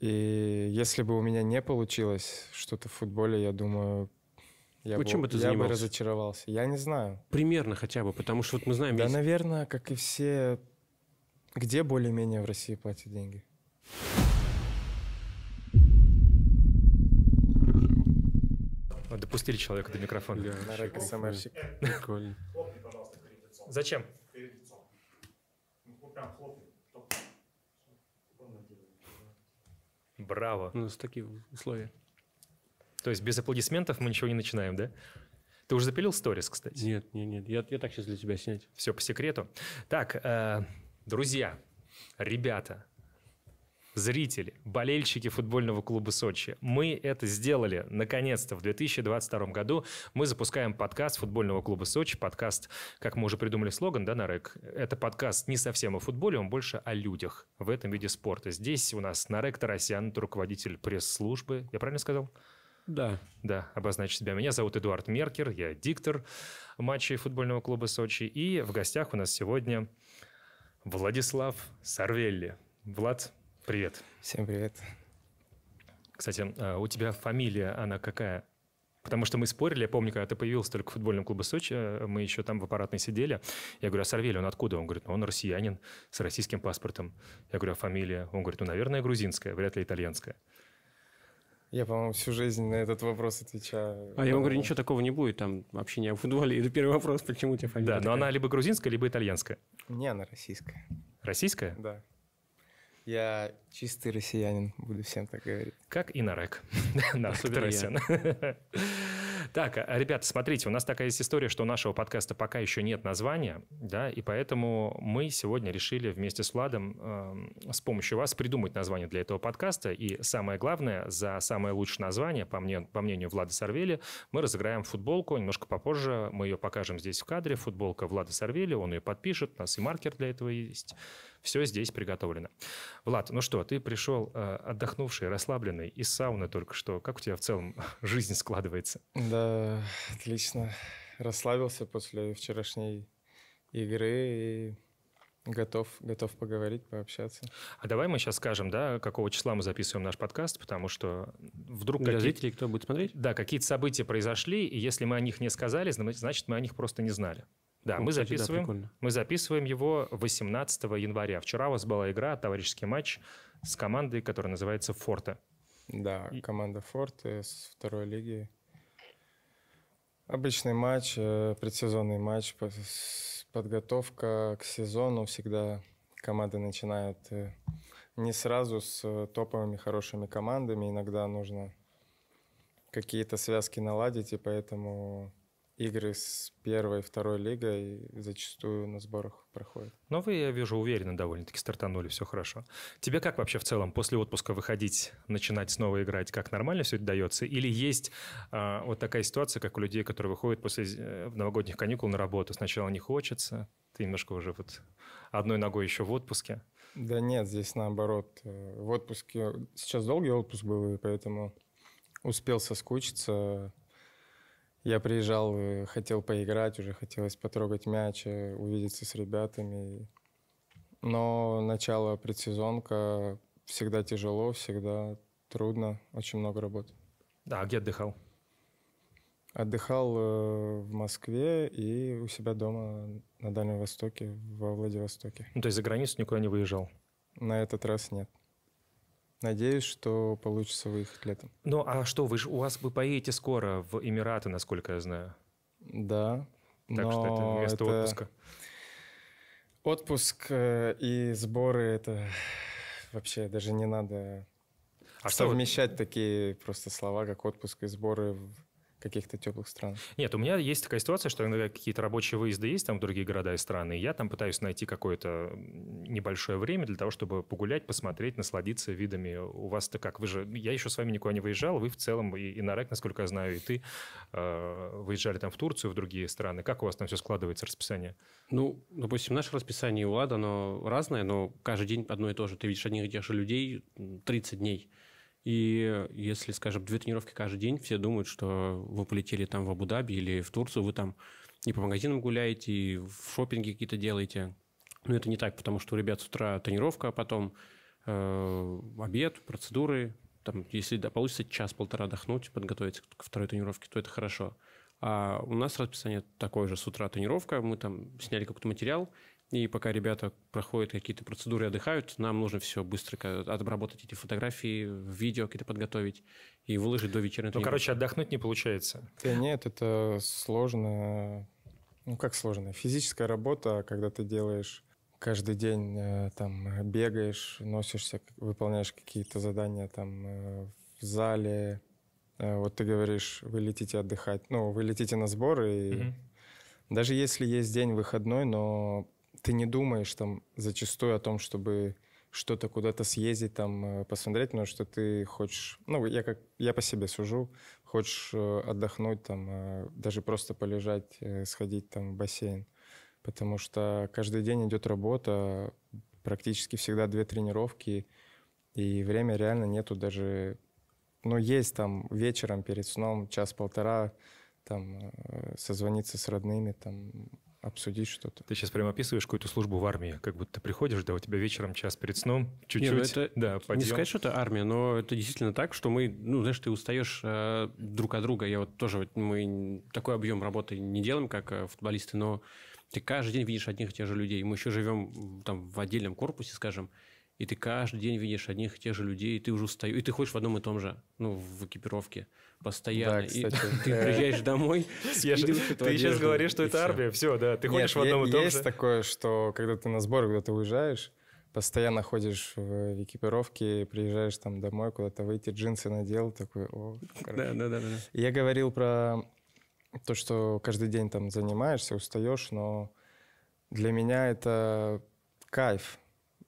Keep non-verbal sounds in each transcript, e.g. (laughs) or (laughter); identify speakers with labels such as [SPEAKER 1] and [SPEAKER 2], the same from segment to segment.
[SPEAKER 1] И если бы у меня не получилось что-то в футболе, я думаю, я,
[SPEAKER 2] Вот
[SPEAKER 1] бы,
[SPEAKER 2] чем бы ты
[SPEAKER 1] я бы разочаровался. Я не знаю.
[SPEAKER 2] Примерно хотя бы, потому что вот мы знаем...
[SPEAKER 1] Да,
[SPEAKER 2] есть-
[SPEAKER 1] наверное, как и все... Где более-менее в России платят деньги?
[SPEAKER 3] Допустили человека до микрофона.
[SPEAKER 2] Да,
[SPEAKER 1] На рэк СМРщик.
[SPEAKER 2] прикольно.
[SPEAKER 4] Хлопни, пожалуйста, перед лицом.
[SPEAKER 3] Зачем?
[SPEAKER 4] Перед лицом. Ну, прям хлопни.
[SPEAKER 3] Браво.
[SPEAKER 2] У нас такие условия.
[SPEAKER 3] То есть без аплодисментов мы ничего не начинаем, да? Ты уже запилил сторис, кстати?
[SPEAKER 2] Нет, нет, нет. Я, я так сейчас для тебя снять.
[SPEAKER 3] Все по секрету. Так, э, друзья, ребята, зрители, болельщики футбольного клуба Сочи, мы это сделали наконец-то в 2022 году. Мы запускаем подкаст футбольного клуба Сочи. Подкаст, как мы уже придумали слоган, да, Нарек? Это подкаст не совсем о футболе, он больше о людях в этом виде спорта. Здесь у нас Нарек Тарасян, руководитель пресс-службы. Я правильно сказал?
[SPEAKER 2] Да.
[SPEAKER 3] Да, обозначить себя. Меня зовут Эдуард Меркер, я диктор матчей футбольного клуба Сочи. И в гостях у нас сегодня Владислав Сарвелли. Влад, привет.
[SPEAKER 1] Всем привет.
[SPEAKER 3] Кстати, а, у тебя фамилия, она какая? Потому что мы спорили, я помню, когда ты появился только в футбольном клубе Сочи, э, мы еще там в аппаратной сидели. Я говорю, а Сарвелли, он откуда? Он говорит, ну он россиянин с российским паспортом. Я говорю, а фамилия? Он говорит, ну, наверное, грузинская, вряд ли итальянская.
[SPEAKER 1] Я, по-моему, всю жизнь на этот вопрос отвечаю.
[SPEAKER 2] А я вам говорю, ничего такого не будет, там вообще не о футболе. Это первый вопрос, почему у тебя фамилия
[SPEAKER 3] Да, но
[SPEAKER 2] такая?
[SPEAKER 3] она либо грузинская, либо итальянская.
[SPEAKER 1] Не, она российская.
[SPEAKER 3] Российская?
[SPEAKER 1] Да. Я чистый россиянин, буду всем так говорить.
[SPEAKER 3] Как и Нарек. (laughs) Тарасян. (laughs) Так, а, ребята, смотрите, у нас такая есть история, что у нашего подкаста пока еще нет названия, да, и поэтому мы сегодня решили вместе с Владом эм, с помощью вас придумать название для этого подкаста. И самое главное, за самое лучшее название, по, мне, по мнению Влада Сарвели, мы разыграем футболку. Немножко попозже мы ее покажем здесь в кадре. Футболка Влада Сарвели, он ее подпишет, у нас и маркер для этого есть. Все здесь приготовлено. Влад, ну что, ты пришел э, отдохнувший, расслабленный из сауны только что. Как у тебя в целом (laughs) жизнь складывается?
[SPEAKER 1] Да, отлично. Расслабился после вчерашней игры и готов, готов поговорить, пообщаться.
[SPEAKER 3] А давай мы сейчас скажем, да, какого числа мы записываем наш подкаст, потому что вдруг
[SPEAKER 2] Для
[SPEAKER 3] какие-
[SPEAKER 2] зрителей, кто будет смотреть?
[SPEAKER 3] да, какие-то события произошли, и если мы о них не сказали, зна- значит, мы о них просто не знали. Да,
[SPEAKER 2] Ну,
[SPEAKER 3] мы
[SPEAKER 2] кстати, да,
[SPEAKER 3] записываем,
[SPEAKER 2] прикольно.
[SPEAKER 3] мы записываем его 18 января. Вчера у вас была игра, товарищеский матч с командой, которая называется «Форте».
[SPEAKER 1] Да,
[SPEAKER 3] И-
[SPEAKER 1] команда Форте с второй лиги. Обычный матч, э, предсезонный матч, подготовка к сезону. Всегда команды начинают э, не сразу с э, топовыми хорошими командами. Иногда нужно какие-то связки наладить, и поэтому игры с первой и второй лигой зачастую на сборах проходят.
[SPEAKER 3] Но вы, я вижу, уверенно довольно-таки стартанули, все хорошо. Тебе как вообще в целом после отпуска выходить, начинать снова играть? Как нормально все это дается? Или есть а, вот такая ситуация, как у людей, которые выходят после э, новогодних каникул на работу? Сначала не хочется, ты немножко уже вот одной ногой еще в отпуске.
[SPEAKER 1] Да нет, здесь наоборот. Э, В отпуске... Сейчас долгий отпуск был, и поэтому успел соскучиться. Я приезжал, э, хотел поиграть, уже хотелось потрогать мяч, э, увидеться с ребятами. Но начало предсезонка всегда тяжело, всегда трудно, очень много работы.
[SPEAKER 3] Да, а где отдыхал?
[SPEAKER 1] Отдыхал э, в Москве и у себя дома на Дальнем Востоке, во Владивостоке.
[SPEAKER 3] Ну, то есть за границу никуда не выезжал?
[SPEAKER 1] На этот раз нет. Надеюсь, что получится выехать летом.
[SPEAKER 3] Ну, а что, вы же, у вас вы поедете скоро в Эмираты, насколько я знаю.
[SPEAKER 1] Да.
[SPEAKER 3] Так
[SPEAKER 1] но
[SPEAKER 3] что это вместо
[SPEAKER 1] это
[SPEAKER 3] отпуска.
[SPEAKER 1] Отпуск э, и сборы это вообще даже не надо
[SPEAKER 3] А что,
[SPEAKER 1] совмещать такие просто слова, как отпуск и сборы в каких-то теплых странах.
[SPEAKER 3] Нет, у меня есть такая ситуация, что иногда какие-то рабочие выезды есть там в другие города и страны, и я там пытаюсь найти какое-то небольшое время для того, чтобы погулять, посмотреть, насладиться видами. У вас-то как? Вы же... Я еще с вами никуда не выезжал, вы в целом, и, и Нарек, насколько я знаю, и ты э, выезжали там в Турцию, в другие страны. Как у вас там все складывается, расписание?
[SPEAKER 2] Ну, допустим, наше расписание у Лада, оно разное, но каждый день одно и то же. Ты видишь одних и тех же людей м, 30 дней. И если, скажем, две тренировки каждый день, все думают, что вы полетели там в Абу-Даби или в Турцию, вы там и по магазинам гуляете, и в шопинге какие-то делаете. Но это не так, потому что у ребят с утра тренировка, а потом э, обед, процедуры. Там, если да, получится час-полтора отдохнуть, подготовиться ко второй тренировке, то это хорошо. А у нас расписание такое же. С утра тренировка, мы там сняли какой-то материал, и пока ребята проходят какие-то процедуры и отдыхают, нам нужно все быстро обработать эти фотографии, видео какие-то подготовить и выложить до вечерней
[SPEAKER 3] Ну, короче, отдохнуть не получается.
[SPEAKER 1] Да нет, это сложно. Ну, как сложно? Физическая работа, когда ты делаешь каждый день, э, там, бегаешь, носишься, выполняешь какие-то задания там э, в зале. Э, Вот ты говоришь, вы летите отдыхать. Ну, вы летите на сборы, и
[SPEAKER 3] Мгм.
[SPEAKER 1] даже если есть день выходной, но ты не думаешь там зачастую о том, чтобы что-то куда-то съездить, там, э, посмотреть, потому что ты хочешь, ну, я как, я по себе сужу, хочешь э, отдохнуть, там, э, даже просто полежать, сходить там в бассейн, потому что каждый день идет работа, практически всегда две тренировки, и время реально нету даже, ну, есть там вечером перед сном час-полтора, там, созвониться с родными, там, обсудить что-то.
[SPEAKER 3] Ты сейчас прямо описываешь какую-то службу в армии, как будто ты приходишь, да, у тебя вечером час перед сном,
[SPEAKER 2] Не,
[SPEAKER 3] чуть-чуть,
[SPEAKER 2] ну это
[SPEAKER 3] да,
[SPEAKER 2] Не
[SPEAKER 3] подъем.
[SPEAKER 2] сказать, что это армия, но это действительно так, что мы, ну, знаешь, ты устаешь э, друг от друга. Я вот тоже, вот мы такой объем работы не делаем, как э, футболисты, но ты каждый день видишь одних и тех же людей. Мы еще живем там в отдельном корпусе, скажем, и ты каждый день видишь одних и тех же людей, и ты уже устаешь, и ты ходишь в одном и том же, ну, в экипировке постоянно.
[SPEAKER 1] Да,
[SPEAKER 2] И
[SPEAKER 1] кстати.
[SPEAKER 2] ты приезжаешь домой, (laughs)
[SPEAKER 3] Я же- ты сейчас говоришь, что
[SPEAKER 2] и
[SPEAKER 3] это
[SPEAKER 2] всё.
[SPEAKER 3] армия, все, да, ты ходишь
[SPEAKER 1] Нет,
[SPEAKER 3] в одном и том
[SPEAKER 1] есть
[SPEAKER 3] же.
[SPEAKER 1] такое, что когда ты на сбор, когда ты уезжаешь, постоянно ходишь в, экипировке, приезжаешь там домой, куда-то выйти, джинсы надел, такой, о.
[SPEAKER 2] Да, да, да, да.
[SPEAKER 1] И Я говорил про то, что каждый день там занимаешься, устаешь, но для меня это кайф.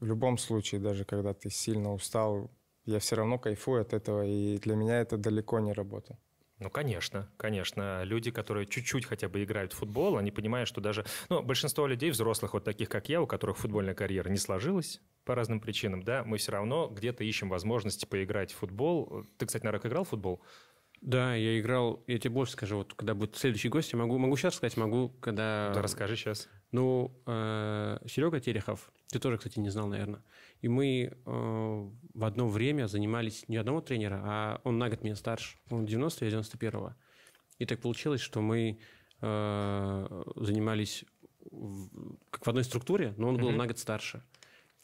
[SPEAKER 1] В любом случае, даже когда ты сильно устал, я все равно кайфую от этого, и для меня это далеко не работа.
[SPEAKER 3] Ну, конечно, конечно. Люди, которые чуть-чуть хотя бы играют в футбол, они понимают, что даже... Ну, большинство людей, взрослых, вот таких, как я, у которых футбольная карьера не сложилась по разным причинам, да, мы все равно где-то ищем возможности поиграть в футбол. Ты, кстати, наверное, играл в футбол?
[SPEAKER 2] Да, я играл, я тебе больше скажу, вот когда будет следующий гость, я могу, могу сейчас сказать, могу, когда...
[SPEAKER 3] Да, расскажи сейчас.
[SPEAKER 2] Ну, Серега Терехов, ты тоже, кстати, не знал, наверное. И мы э, в одно время занимались не одного тренера, а он на год меня старше. Он 90 я 91 И так получилось, что мы э, занимались в- как в одной структуре, но он был
[SPEAKER 3] Мгм.
[SPEAKER 2] на год старше.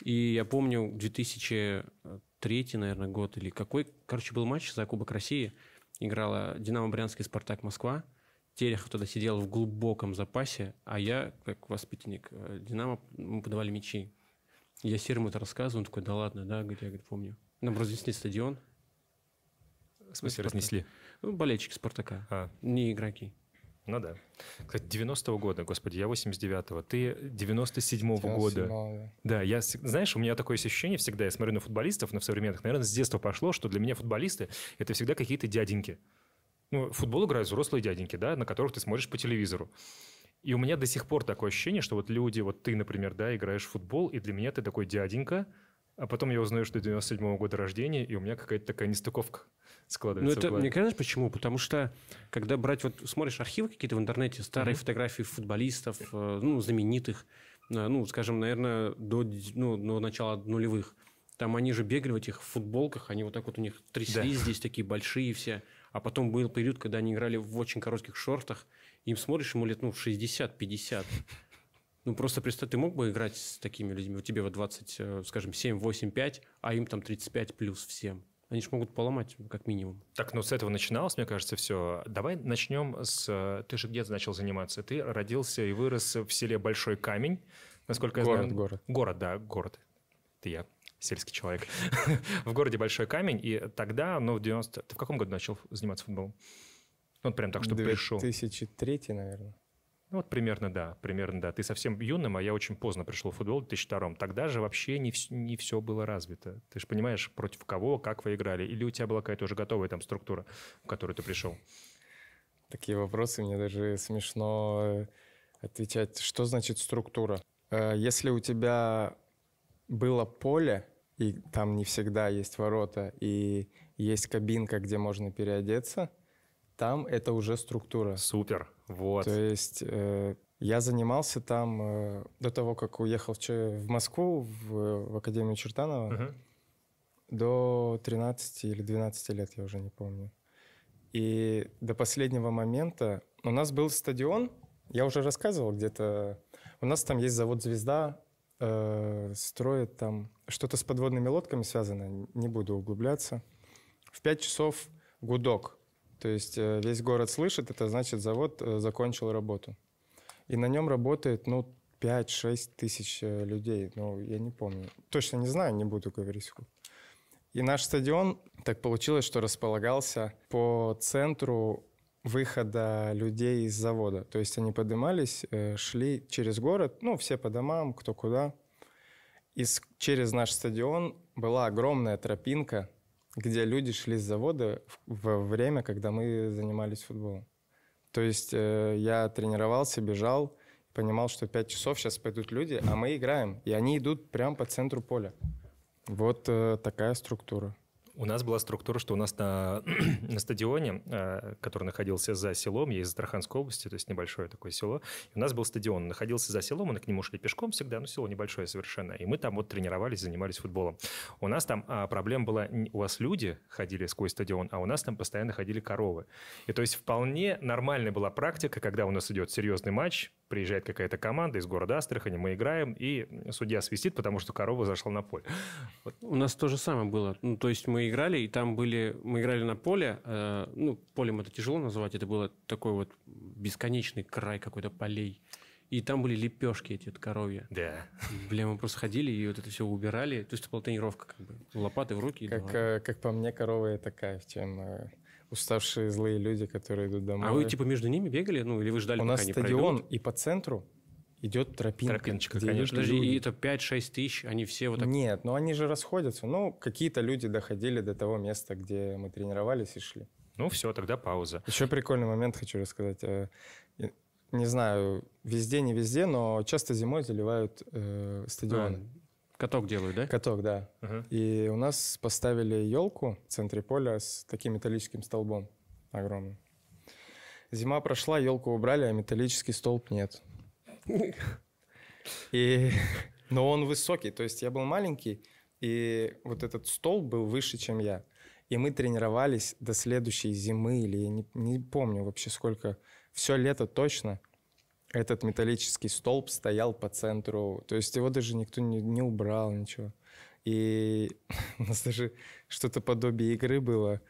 [SPEAKER 2] И я помню 2003, наверное, год или какой, короче, был матч за Кубок России. Играла Динамо Брянск и Спартак Москва. Терехов тогда сидел в глубоком запасе, а я, как воспитанник э, Динамо, мы подавали мячи. Я Серому это рассказываю, он такой, да ладно, да, говорит, я говорит, помню. Нам разнесли стадион,
[SPEAKER 3] В смысле,
[SPEAKER 2] Спартак.
[SPEAKER 3] разнесли?
[SPEAKER 2] ну, болельщики Спартака,
[SPEAKER 3] А,
[SPEAKER 2] не игроки.
[SPEAKER 3] ну да. Кстати, 90-го года, господи, я 89-го, ты 97-го года.
[SPEAKER 1] 97-го, да.
[SPEAKER 3] Да, я, знаешь, у меня такое ощущение всегда, я смотрю на футболистов, на современных, наверное, с детства пошло, что для меня футболисты — это всегда какие-то дяденьки. Ну, в футбол играют взрослые дяденьки, да, на которых ты смотришь по телевизору. И у меня до сих пор такое ощущение, что вот люди, вот ты, например, да, играешь в футбол, и для меня ты такой дяденька, а потом я узнаю, что ты 97-го года рождения, и у меня какая-то такая нестыковка
[SPEAKER 2] Ну,
[SPEAKER 3] складывается.
[SPEAKER 2] это,
[SPEAKER 3] в голове.
[SPEAKER 2] мне кажется, почему? Потому что, когда брать, вот смотришь архивы какие-то в интернете, старые
[SPEAKER 3] Мгм.
[SPEAKER 2] фотографии футболистов, э, ну, знаменитых, э, ну, скажем, наверное, до, ну, до начала нулевых, там они же бегали в этих футболках, они вот так вот у них тряслись здесь такие большие все. А потом был период, когда они играли в очень коротких шортах, им смотришь, ему лет, ну, 60-50. Ну, просто представь, ты мог бы играть с такими людьми? У тебя вот 20, э, скажем, 7, 8, 5, а им там 35 плюс всем. Они же могут поломать, как минимум.
[SPEAKER 3] Так, ну с этого начиналось, мне кажется, все. Давай начнем с... э, Ты же где начал заниматься? Ты родился и вырос в селе Большой Камень, насколько я
[SPEAKER 1] Город,
[SPEAKER 3] знаю.
[SPEAKER 1] город.
[SPEAKER 3] Город, да, город. Ты я, сельский человек. (laughs) в городе Большой Камень. И тогда, ну, в 90... Ты в каком году начал заниматься футболом? Ну, вот прям так, чтобы пришел.
[SPEAKER 1] 2003, наверное.
[SPEAKER 3] Ну, вот примерно, да, примерно, да. Ты совсем юным, а я очень поздно пришел в футбол в 2002 Тогда же вообще не, не все было развито. Ты же понимаешь, против кого, как вы играли. Или у тебя была какая-то уже готовая там структура, в которую ты пришел?
[SPEAKER 1] Такие вопросы, мне даже смешно э, отвечать. Что значит структура? Э, Если у тебя было поле, и там не всегда есть ворота, и есть кабинка, где можно переодеться, там это уже структура.
[SPEAKER 3] Супер, вот.
[SPEAKER 1] То есть э, я занимался там э, до того, как уехал в, в Москву, в, в Академию Чертанова.
[SPEAKER 3] Мгм.
[SPEAKER 1] до 13 или 12 лет, я уже не помню. И до последнего момента у нас был стадион, я уже рассказывал где-то, у нас там есть завод «Звезда», э, строит там что-то с подводными лодками связано, не буду углубляться. В 5 часов гудок, то есть э, весь город слышит, это значит завод э, закончил работу. И на нем работает, ну, 5-6 тысяч э, людей, ну, я не помню. Точно не знаю, не буду говорить. И наш стадион, так получилось, что располагался по центру выхода людей из завода. То есть они поднимались, шли через город, ну, все по домам, кто куда. И через наш стадион была огромная тропинка, где люди шли с завода в- время, когда мы занимались футболом. То есть э, я тренировался, бежал, понимал, что 5 часов сейчас пойдут люди, а мы играем. И они идут прямо по центру поля. Вот э, такая структура.
[SPEAKER 3] У нас была структура, что у нас на, (clears throat) на стадионе, э, который находился за селом, я из Астраханской области, то есть небольшое такое село, у нас был стадион, он находился за селом, мы к нему шли пешком всегда, но село небольшое совершенно, и мы там вот тренировались, занимались футболом. У нас там а, проблема была, у вас люди ходили сквозь стадион, а у нас там постоянно ходили коровы. И то есть вполне нормальная была практика, когда у нас идет серьезный матч, приезжает какая-то команда из города Астрахани, мы играем, и судья свистит, потому что корова зашла на поле.
[SPEAKER 2] У нас то же самое было. Ну, то есть мы играли, и там были... Мы играли на поле. э, ну, полем это тяжело назвать. Это было такой вот бесконечный край какой-то полей. И там были лепешки эти от коровья.
[SPEAKER 3] Да.
[SPEAKER 2] Бля, мы просто ходили и вот это все убирали. То есть это была тренировка как бы. Лопаты в руки.
[SPEAKER 1] Как, э, как по мне, корова это кайф, чем э, уставшие злые люди, которые идут домой.
[SPEAKER 2] А вы типа между ними бегали? Ну, или вы ждали,
[SPEAKER 1] У
[SPEAKER 2] пока
[SPEAKER 1] нас
[SPEAKER 2] они
[SPEAKER 1] стадион,
[SPEAKER 2] пройдут?
[SPEAKER 1] и по центру идет тропинка.
[SPEAKER 3] Тропиночка,
[SPEAKER 1] где
[SPEAKER 3] конечно.
[SPEAKER 1] люди.
[SPEAKER 2] и это 5-6 тысяч, они все вот так...
[SPEAKER 1] Нет, ну они же расходятся. Ну, какие-то люди доходили до того места, где мы тренировались и шли.
[SPEAKER 3] Ну все, тогда пауза.
[SPEAKER 1] Еще прикольный момент хочу рассказать. Э, Не знаю, везде, не везде, но часто зимой заливают э, стадионы.
[SPEAKER 2] А, каток делают, да?
[SPEAKER 1] Каток, да.
[SPEAKER 3] Ага.
[SPEAKER 1] И у нас поставили елку в центре поля с таким металлическим столбом огромным. Зима прошла, елку убрали, а металлический столб нет. И... (laughs) Но он высокий, то есть я был маленький, и вот этот столб был выше, чем я. И мы тренировались до следующей зимы, или я не, не помню вообще сколько, все лето точно. Этот металлический столб стоял по центру, то есть его даже никто не, не убрал, ничего. И (laughs) у нас даже что-то подобие игры было,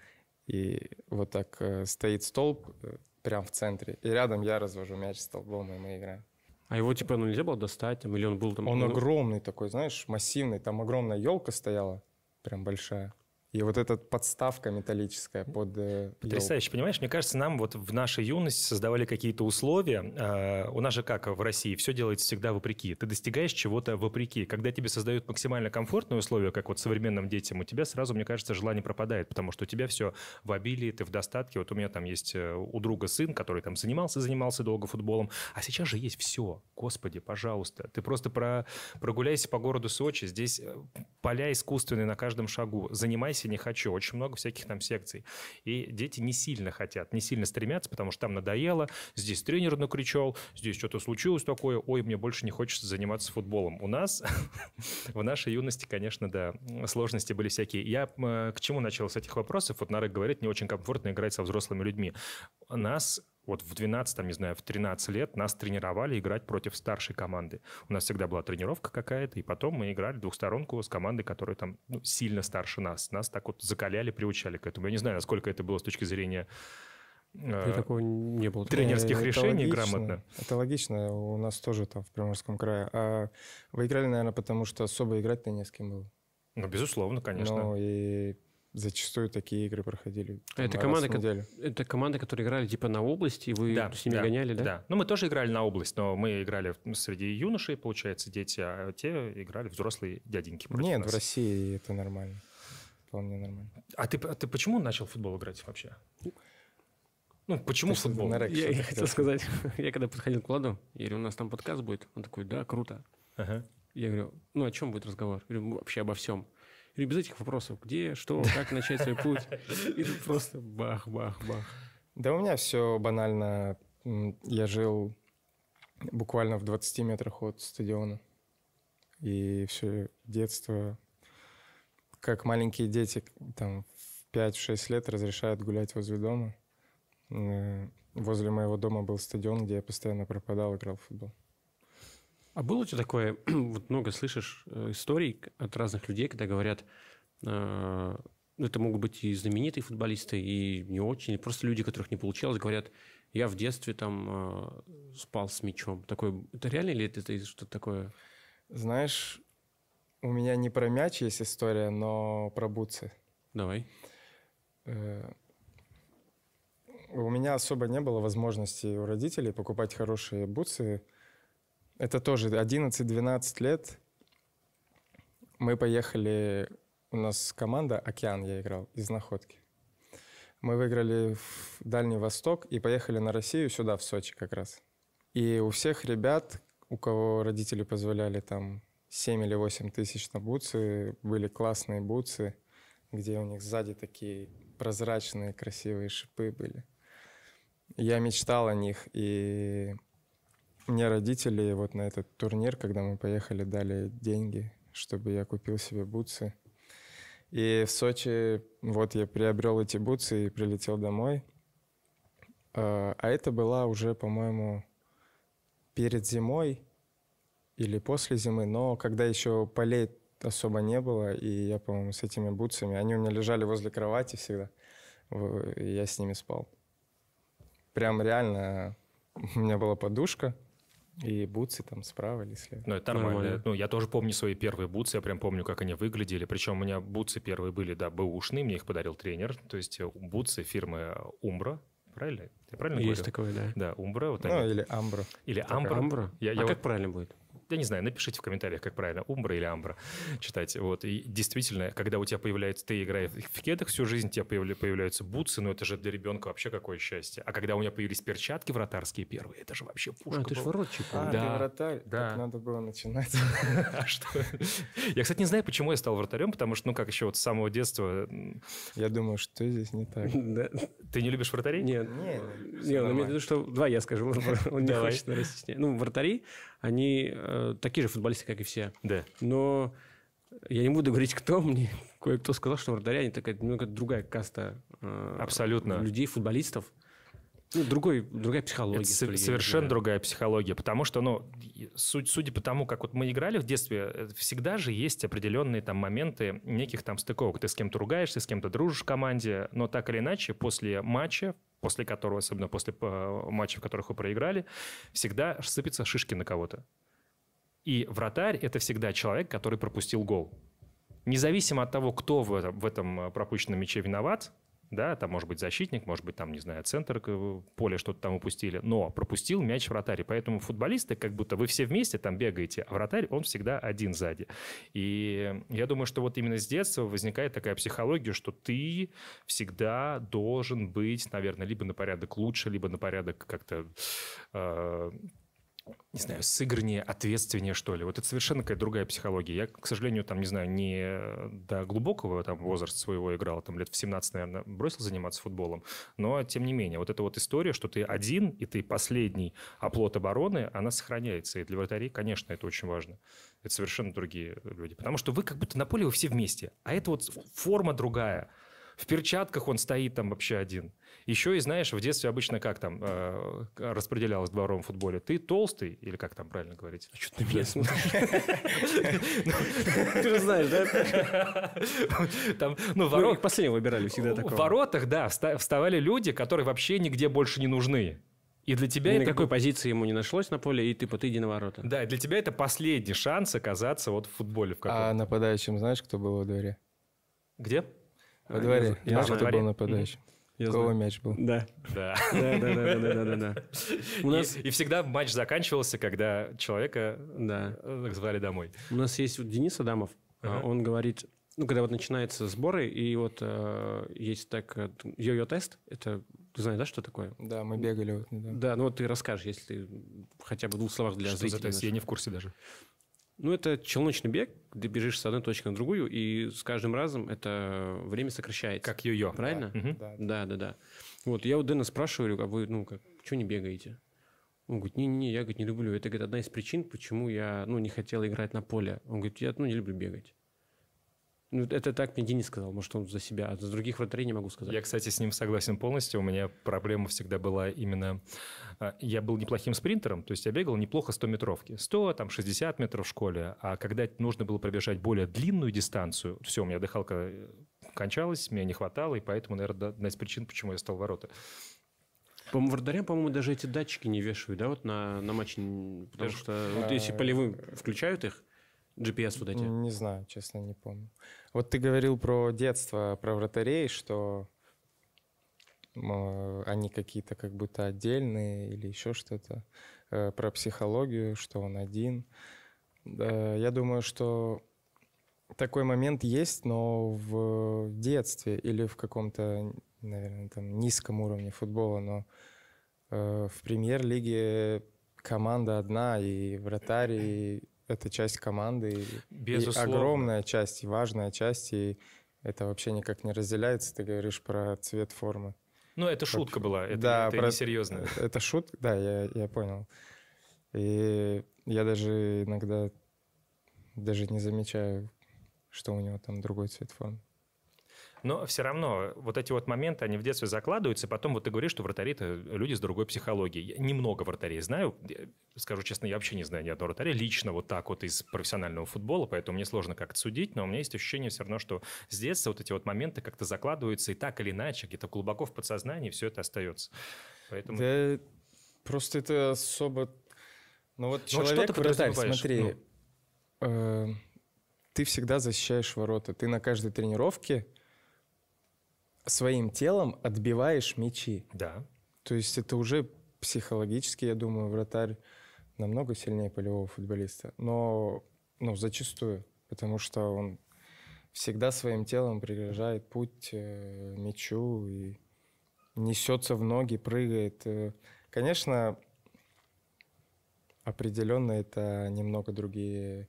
[SPEAKER 1] и вот так э, стоит столб э, прям в центре, и рядом я развожу мяч столбом, и мы играем.
[SPEAKER 2] А его типа ну, нельзя было достать, там, или он был там...
[SPEAKER 1] Он
[SPEAKER 2] ну,
[SPEAKER 1] огромный такой, знаешь, массивный. Там огромная елка стояла, прям большая. И вот эта подставка металлическая под э.
[SPEAKER 3] Потрясающе, понимаешь? Мне кажется, нам вот в нашей юности создавали какие-то условия. Э, У нас же как в России, все делается всегда вопреки. Ты достигаешь чего-то вопреки. Когда тебе создают максимально комфортные условия, как вот современным детям, у тебя сразу, мне кажется, желание пропадает, потому что у тебя все в обилии, ты в достатке. Вот у меня там есть э, у друга сын, который там занимался, занимался долго футболом, а сейчас же есть все. Господи, пожалуйста. Ты просто про, прогуляйся по городу Сочи, здесь э, поля искусственные на каждом шагу. Занимайся не хочу. Очень много всяких там секций. И дети не сильно хотят, не сильно стремятся, потому что там надоело, здесь тренер накричал, здесь что-то случилось такое, ой, мне больше не хочется заниматься футболом. У нас (laughs) в нашей юности, конечно, да, сложности были всякие. Я э, к чему начал с этих вопросов? Вот Нарек говорит, не очень комфортно играть со взрослыми людьми. Нас вот в 12, там, не знаю, в 13 лет нас тренировали играть против старшей команды. У нас всегда была тренировка какая-то, и потом мы играли двухсторонку с командой, которая там ну, сильно старше нас. Нас так вот закаляли, приучали к этому. Я не знаю, насколько это было с точки зрения э,
[SPEAKER 2] такого не было.
[SPEAKER 3] тренерских
[SPEAKER 1] Э, это
[SPEAKER 3] решений
[SPEAKER 1] логично.
[SPEAKER 3] грамотно.
[SPEAKER 1] Это логично, у нас тоже там в Приморском крае. А вы играли, наверное, потому что особо играть-то не с кем было.
[SPEAKER 3] Ну, безусловно, конечно.
[SPEAKER 1] Ну и зачастую такие игры проходили.
[SPEAKER 2] А это
[SPEAKER 1] там,
[SPEAKER 2] команда, ко-. Это команды, которые играли типа на области, и вы с ними гоняли, да?
[SPEAKER 3] Ну, мы тоже играли на область, но мы играли среди юношей, получается, дети, а те играли взрослые дяденьки против
[SPEAKER 1] Нет,
[SPEAKER 3] нас.
[SPEAKER 1] в России это нормально. Вполне нормально.
[SPEAKER 3] А ты, а ты почему начал в футбол играть вообще? Ну, почему
[SPEAKER 1] Ты
[SPEAKER 3] футбол?
[SPEAKER 1] на
[SPEAKER 2] Я, я хотел сказать, (laughs) я когда подходил к Владу, я говорю, у нас там подкаст будет. Он такой, да, круто.
[SPEAKER 3] Ага.
[SPEAKER 2] Я говорю, ну о чем будет разговор? Я говорю, вообще обо всем. Говорю, без этих вопросов, где, что, как начать свой путь. И просто бах-бах-бах.
[SPEAKER 1] Да у меня все банально. Я жил буквально в 20 метрах от стадиона. И все детство как маленькие дети там в 5-6 лет разрешают гулять возле дома. Возле моего дома был стадион, где я постоянно пропадал, играл в футбол.
[SPEAKER 2] А было у тебя такое, (clears throat) вот много слышишь э, историй от разных людей, когда говорят, э, ну, это могут быть и знаменитые футболисты, и не очень, и просто люди, которых не получалось, говорят, я в детстве там э, спал с мячом. Такое, это реально или это, это что-то такое?
[SPEAKER 1] Знаешь, у меня не про мяч есть история, но про бутсы.
[SPEAKER 2] Давай.
[SPEAKER 1] Э, У меня особо не было возможности у родителей покупать хорошие бутсы. Это тоже 11-12 лет. Мы поехали, у нас команда «Океан» я играл из Находки. Мы выиграли в Дальний Восток и поехали на Россию сюда, в Сочи как раз. И у всех ребят, у кого родители позволяли там 7 или 8 тысяч на бутсы, были классные бутсы, где у них сзади такие прозрачные красивые шипы были. Я мечтал о них, и мне родители вот на этот турнир, когда мы поехали, дали деньги, чтобы я купил себе бутсы. И в Сочи вот я приобрел эти бутсы и прилетел домой. А а это была уже, по-моему, перед зимой или после зимы, но когда еще полей особо не было, и я, по-моему, с этими бутсами, они у меня лежали возле кровати всегда, и я с ними спал. Прям реально, (laughs) у меня была подушка, и бутсы там справа или слева.
[SPEAKER 3] Ну, это нормально.
[SPEAKER 2] Нормально.
[SPEAKER 3] Ну, я тоже помню свои первые бутсы, я прям помню, как они выглядели. Причем у меня бутсы первые были, да, бэушные, мне их подарил тренер. То есть э, бутсы фирмы Умбра, правильно? Я правильно
[SPEAKER 2] Есть
[SPEAKER 3] говорю?
[SPEAKER 2] такое, да.
[SPEAKER 3] Да, Умбра, вот
[SPEAKER 1] Ну,
[SPEAKER 3] они.
[SPEAKER 1] или амбро.
[SPEAKER 3] Или
[SPEAKER 1] такая.
[SPEAKER 3] Амбра.
[SPEAKER 2] Амбра?
[SPEAKER 3] Я,
[SPEAKER 2] а
[SPEAKER 3] я
[SPEAKER 2] как
[SPEAKER 3] вот-
[SPEAKER 2] правильно будет?
[SPEAKER 3] Я не знаю, напишите в комментариях, как правильно, Умбра или Амбра читать. Вот. И действительно, когда у тебя появляется, ты играешь в кедах всю жизнь, у тебя появля- появляются бутсы, ну это же для ребенка вообще какое счастье. А когда у меня появились перчатки вратарские первые, это же вообще пушка
[SPEAKER 2] А, ты же воротчик.
[SPEAKER 1] А,
[SPEAKER 3] Да,
[SPEAKER 1] ты вратарь.
[SPEAKER 3] да.
[SPEAKER 1] Так надо было начинать. (laughs)
[SPEAKER 3] А что? Я, кстати, не знаю, почему я стал вратарем, потому что, ну как еще вот с самого детства...
[SPEAKER 1] Я думаю, что здесь не так.
[SPEAKER 3] Ты не любишь вратарей?
[SPEAKER 2] Нет,
[SPEAKER 1] Не,
[SPEAKER 2] Не, он имеет в виду, что... Два я скажу, (laughs) он не хочет. Ну, вратари, они э, такие же футболисты, как и все.
[SPEAKER 3] Да.
[SPEAKER 2] Но я не буду говорить, кто мне. (laughs) Кое-кто сказал, что вратаря, они такая немного другая каста э,
[SPEAKER 3] Абсолютно.
[SPEAKER 2] людей, футболистов. Ну, другой, другая психология.
[SPEAKER 3] Это
[SPEAKER 2] не
[SPEAKER 3] совершенно
[SPEAKER 2] знаю.
[SPEAKER 3] другая психология, потому что, ну, суть, судя по тому, как вот мы играли в детстве, э, всегда же есть определенные там моменты неких там стыковок. Ты с кем-то ругаешься, с кем-то дружишь в команде, но так или иначе после матча, после которого, особенно после э, матчей, в которых вы проиграли, всегда сыпятся шишки на кого-то. И вратарь — это всегда человек, который пропустил гол. Независимо от того, кто в этом, в этом э, пропущенном мяче виноват, да, там может быть защитник, может быть там, не знаю, центр э, поля что-то там упустили, но пропустил мяч вратарь. Поэтому футболисты, как будто вы все вместе там бегаете, а вратарь, он всегда один сзади. И я думаю, что вот именно с детства возникает такая психология, что ты всегда должен быть, наверное, либо на порядок лучше, либо на порядок как-то э, не знаю, сыграннее, ответственнее, что ли. Вот это совершенно какая-то другая психология. Я, к сожалению, там, не знаю, не до глубокого там возраста своего играл, там лет в 17, наверное, бросил заниматься футболом, но, тем не менее, вот эта вот история, что ты один, и ты последний оплот обороны, она сохраняется. И для вратарей, конечно, это очень важно. Это совершенно другие люди. Потому что вы как будто на поле вы все вместе, а это вот форма другая. В перчатках он стоит там вообще один. Еще и, знаешь, в детстве обычно как там э, распределялось в дворовом футболе? Ты толстый, или как там правильно говорить?
[SPEAKER 2] А что ты на меня смотришь? (laughs) Ты же знаешь, да?
[SPEAKER 3] Там, ну,
[SPEAKER 2] Ну,
[SPEAKER 3] ворот,
[SPEAKER 2] их последнего выбирали всегда
[SPEAKER 3] в
[SPEAKER 2] такого.
[SPEAKER 3] воротах, да, вста- вставали люди, которые вообще нигде больше не нужны. И для тебя
[SPEAKER 2] Ни на
[SPEAKER 3] это...
[SPEAKER 2] какой позиции ему не нашлось на поле, и ты, ты иди на ворота.
[SPEAKER 3] Да, и для тебя это последний шанс оказаться вот в футболе в
[SPEAKER 1] А
[SPEAKER 3] каком
[SPEAKER 1] нападающим знаешь, кто был во дворе?
[SPEAKER 3] Где?
[SPEAKER 1] Во дворе.
[SPEAKER 2] я
[SPEAKER 1] Знаешь,
[SPEAKER 3] знаю.
[SPEAKER 1] кто
[SPEAKER 3] Во дворе?
[SPEAKER 1] был нападающим?
[SPEAKER 2] Я
[SPEAKER 1] кого
[SPEAKER 2] знаю.
[SPEAKER 1] мяч был?
[SPEAKER 2] Да.
[SPEAKER 3] Да. (laughs)
[SPEAKER 2] Да, да, да, да, да, да, да. У нас,
[SPEAKER 3] И, и всегда матч заканчивался, когда человека
[SPEAKER 2] да,
[SPEAKER 3] э, звали домой.
[SPEAKER 2] у нас есть вот Денис Адамов.
[SPEAKER 3] Ага.
[SPEAKER 2] Он говорит, ну, когда вот начинаются сборы, и вот э, есть так э, йо-йо-тест, это, ты знаешь, да, что такое?
[SPEAKER 1] Да, мы бегали вот недавно.
[SPEAKER 2] Да, ну вот ты расскажешь, если ты хотя бы в двух словах для
[SPEAKER 3] Что за
[SPEAKER 2] зрителей.
[SPEAKER 3] тест?
[SPEAKER 2] наших.
[SPEAKER 3] Я не в курсе даже.
[SPEAKER 2] Ну, это челночный бег, ты бежишь с одной точки на другую, и с каждым разом это время сокращается.
[SPEAKER 3] Как йо-йо.
[SPEAKER 2] Правильно?
[SPEAKER 3] Мгм.
[SPEAKER 1] Да.
[SPEAKER 2] Да, да, да. Вот, я у Дэна спрашиваю, говорю, а вы, ну, как, что не бегаете? Он говорит, не-не-не, я, говорит, не люблю. Это, говорит, одна из причин, почему я, ну, не хотел играть на поле. Он говорит, я, ну, не люблю бегать. Ну, это так мне Денис сказал, может, он за себя, а за других вратарей не могу сказать.
[SPEAKER 3] Я, кстати, с ним согласен полностью. У меня проблема всегда была именно... а, Я был неплохим спринтером, то есть я бегал неплохо 100-метровки. 100, там, 60 метров в школе. А когда нужно было пробежать более длинную дистанцию, все, у меня дыхалка э, кончалась, мне не хватало, и поэтому, наверное, одна из причин, почему я стал ворота.
[SPEAKER 2] По-моему, вратарям, по-моему, даже эти датчики не вешают, да, вот на, на матче, потому
[SPEAKER 3] Даже-
[SPEAKER 2] что вот если
[SPEAKER 1] А,
[SPEAKER 2] полевым включают их, GPS вот эти,
[SPEAKER 1] Не знаю, честно, не помню. Вот ты говорил про детство, про вратарей, что они какие-то как будто отдельные или еще что-то. Э, Про психологию, что он один. Я думаю, что такой момент есть, но в детстве или в каком-то, наверное, там низком уровне футбола, но э, в премьер-лиге команда одна, и вратарь, и это часть команды. и- и
[SPEAKER 3] Безусловно.
[SPEAKER 1] огромная часть, и важная часть, и это вообще никак не разделяется. Ты говоришь про цвет формы.
[SPEAKER 3] Ну, это шутка была, это,
[SPEAKER 1] Да,
[SPEAKER 3] это
[SPEAKER 1] про-
[SPEAKER 3] несерьезно.
[SPEAKER 1] Это шутка? Да, я, я понял. И я даже иногда даже не замечаю, что у него там другой цвет формы.
[SPEAKER 3] Но все равно вот эти вот моменты, они в детстве закладываются, и потом вот ты говоришь, что вратари — это люди с другой психологией. Я немного вратарей знаю, скажу честно, я вообще не знаю ни одного вратаря лично вот так вот из профессионального футбола, поэтому мне сложно как-то судить, но у меня есть ощущение все равно, что с детства вот эти вот моменты как-то закладываются, и так или иначе, где-то глубоко в подсознании все это остается. Поэтому...
[SPEAKER 1] Да просто это особо... Ну вот
[SPEAKER 3] Ну вот что
[SPEAKER 1] человек,
[SPEAKER 3] ты
[SPEAKER 1] вратарь, смотри, э, ты всегда защищаешь ворота. Ты на каждой тренировке своим телом отбиваешь мячи.
[SPEAKER 3] Да.
[SPEAKER 1] То есть это уже психологически, я думаю, вратарь намного сильнее полевого футболиста. Но ну, зачастую, потому что он всегда своим телом преграждает путь э, мячу и несется в ноги, прыгает. Э, Конечно, определенно это немного другие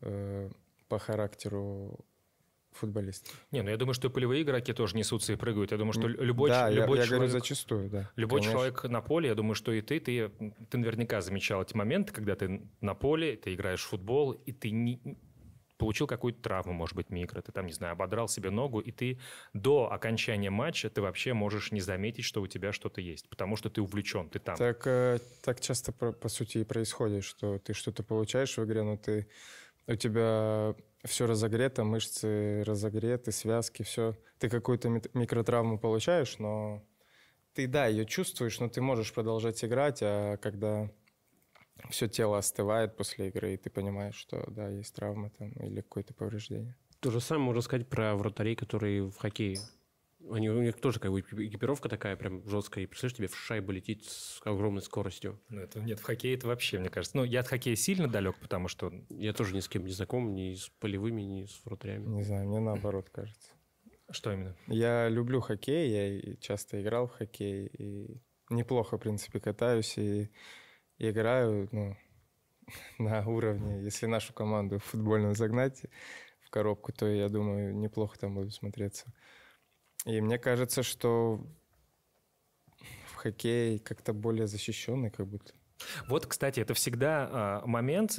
[SPEAKER 1] э, по характеру футболисты.
[SPEAKER 3] Не, ну я думаю, что полевые игроки тоже несутся и прыгают. Я думаю, что любой,
[SPEAKER 1] да,
[SPEAKER 3] ч-
[SPEAKER 1] я-
[SPEAKER 3] любой
[SPEAKER 1] я,
[SPEAKER 3] человек...
[SPEAKER 1] говорю зачастую, да.
[SPEAKER 3] Любой
[SPEAKER 1] конечно.
[SPEAKER 3] человек на поле, я думаю, что и ты, ты, ты наверняка замечал эти моменты, когда ты на поле, ты играешь в футбол, и ты не, получил какую-то травму, может быть, микро, ты там, не знаю, ободрал себе ногу, и ты до окончания матча ты вообще можешь не заметить, что у тебя что-то есть, потому что ты увлечен, ты там.
[SPEAKER 1] Так, э, так часто, по сути, и происходит, что ты что-то получаешь в игре, но ты, у тебя все разогрето, мышцы разогреты, связки, все. Ты какую-то микротравму получаешь, но ты, да, ее чувствуешь, но ты можешь продолжать играть, а когда все тело остывает после игры, и ты понимаешь, что, да, есть травма там или какое-то повреждение.
[SPEAKER 2] То же самое можно сказать про вратарей, которые в хоккее. Они, у них тоже как бы экипировка такая прям жесткая. И представляешь, тебе в шайбу летит с огромной скоростью.
[SPEAKER 3] Ну, это, нет, в хоккее это вообще, мне кажется. Ну, я от хоккея сильно далек, потому что
[SPEAKER 2] Я тоже ни с кем не знаком, ни с полевыми, ни с вратарями.
[SPEAKER 1] Не знаю, мне наоборот кажется.
[SPEAKER 3] что именно?
[SPEAKER 1] Я люблю хоккей, я часто играл в хоккей, и неплохо, в принципе, катаюсь и играю ну, (laughs) на уровне. Если нашу команду футбольную загнать в коробку, то, я думаю, неплохо там буду смотреться. И мне кажется, что в хоккее как-то более защищенный, как будто.
[SPEAKER 3] Вот, кстати, это всегда а, момент,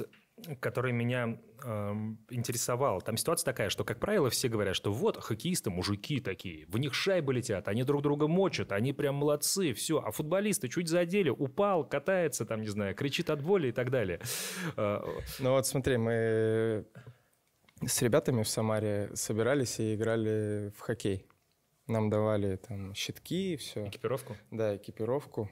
[SPEAKER 3] который меня ам, интересовал. Там ситуация такая, что, как правило, все говорят, что вот хоккеисты мужики такие, в них шайбы летят, они друг друга мочат, они прям молодцы, все. А футболисты чуть задели, упал, катается, там, не знаю, кричит от боли и так далее. А,
[SPEAKER 1] Ну вот смотри, мы с ребятами в Самаре собирались и играли в хоккей. Нам давали там щитки и все.
[SPEAKER 3] Экипировку?
[SPEAKER 1] Да, экипировку.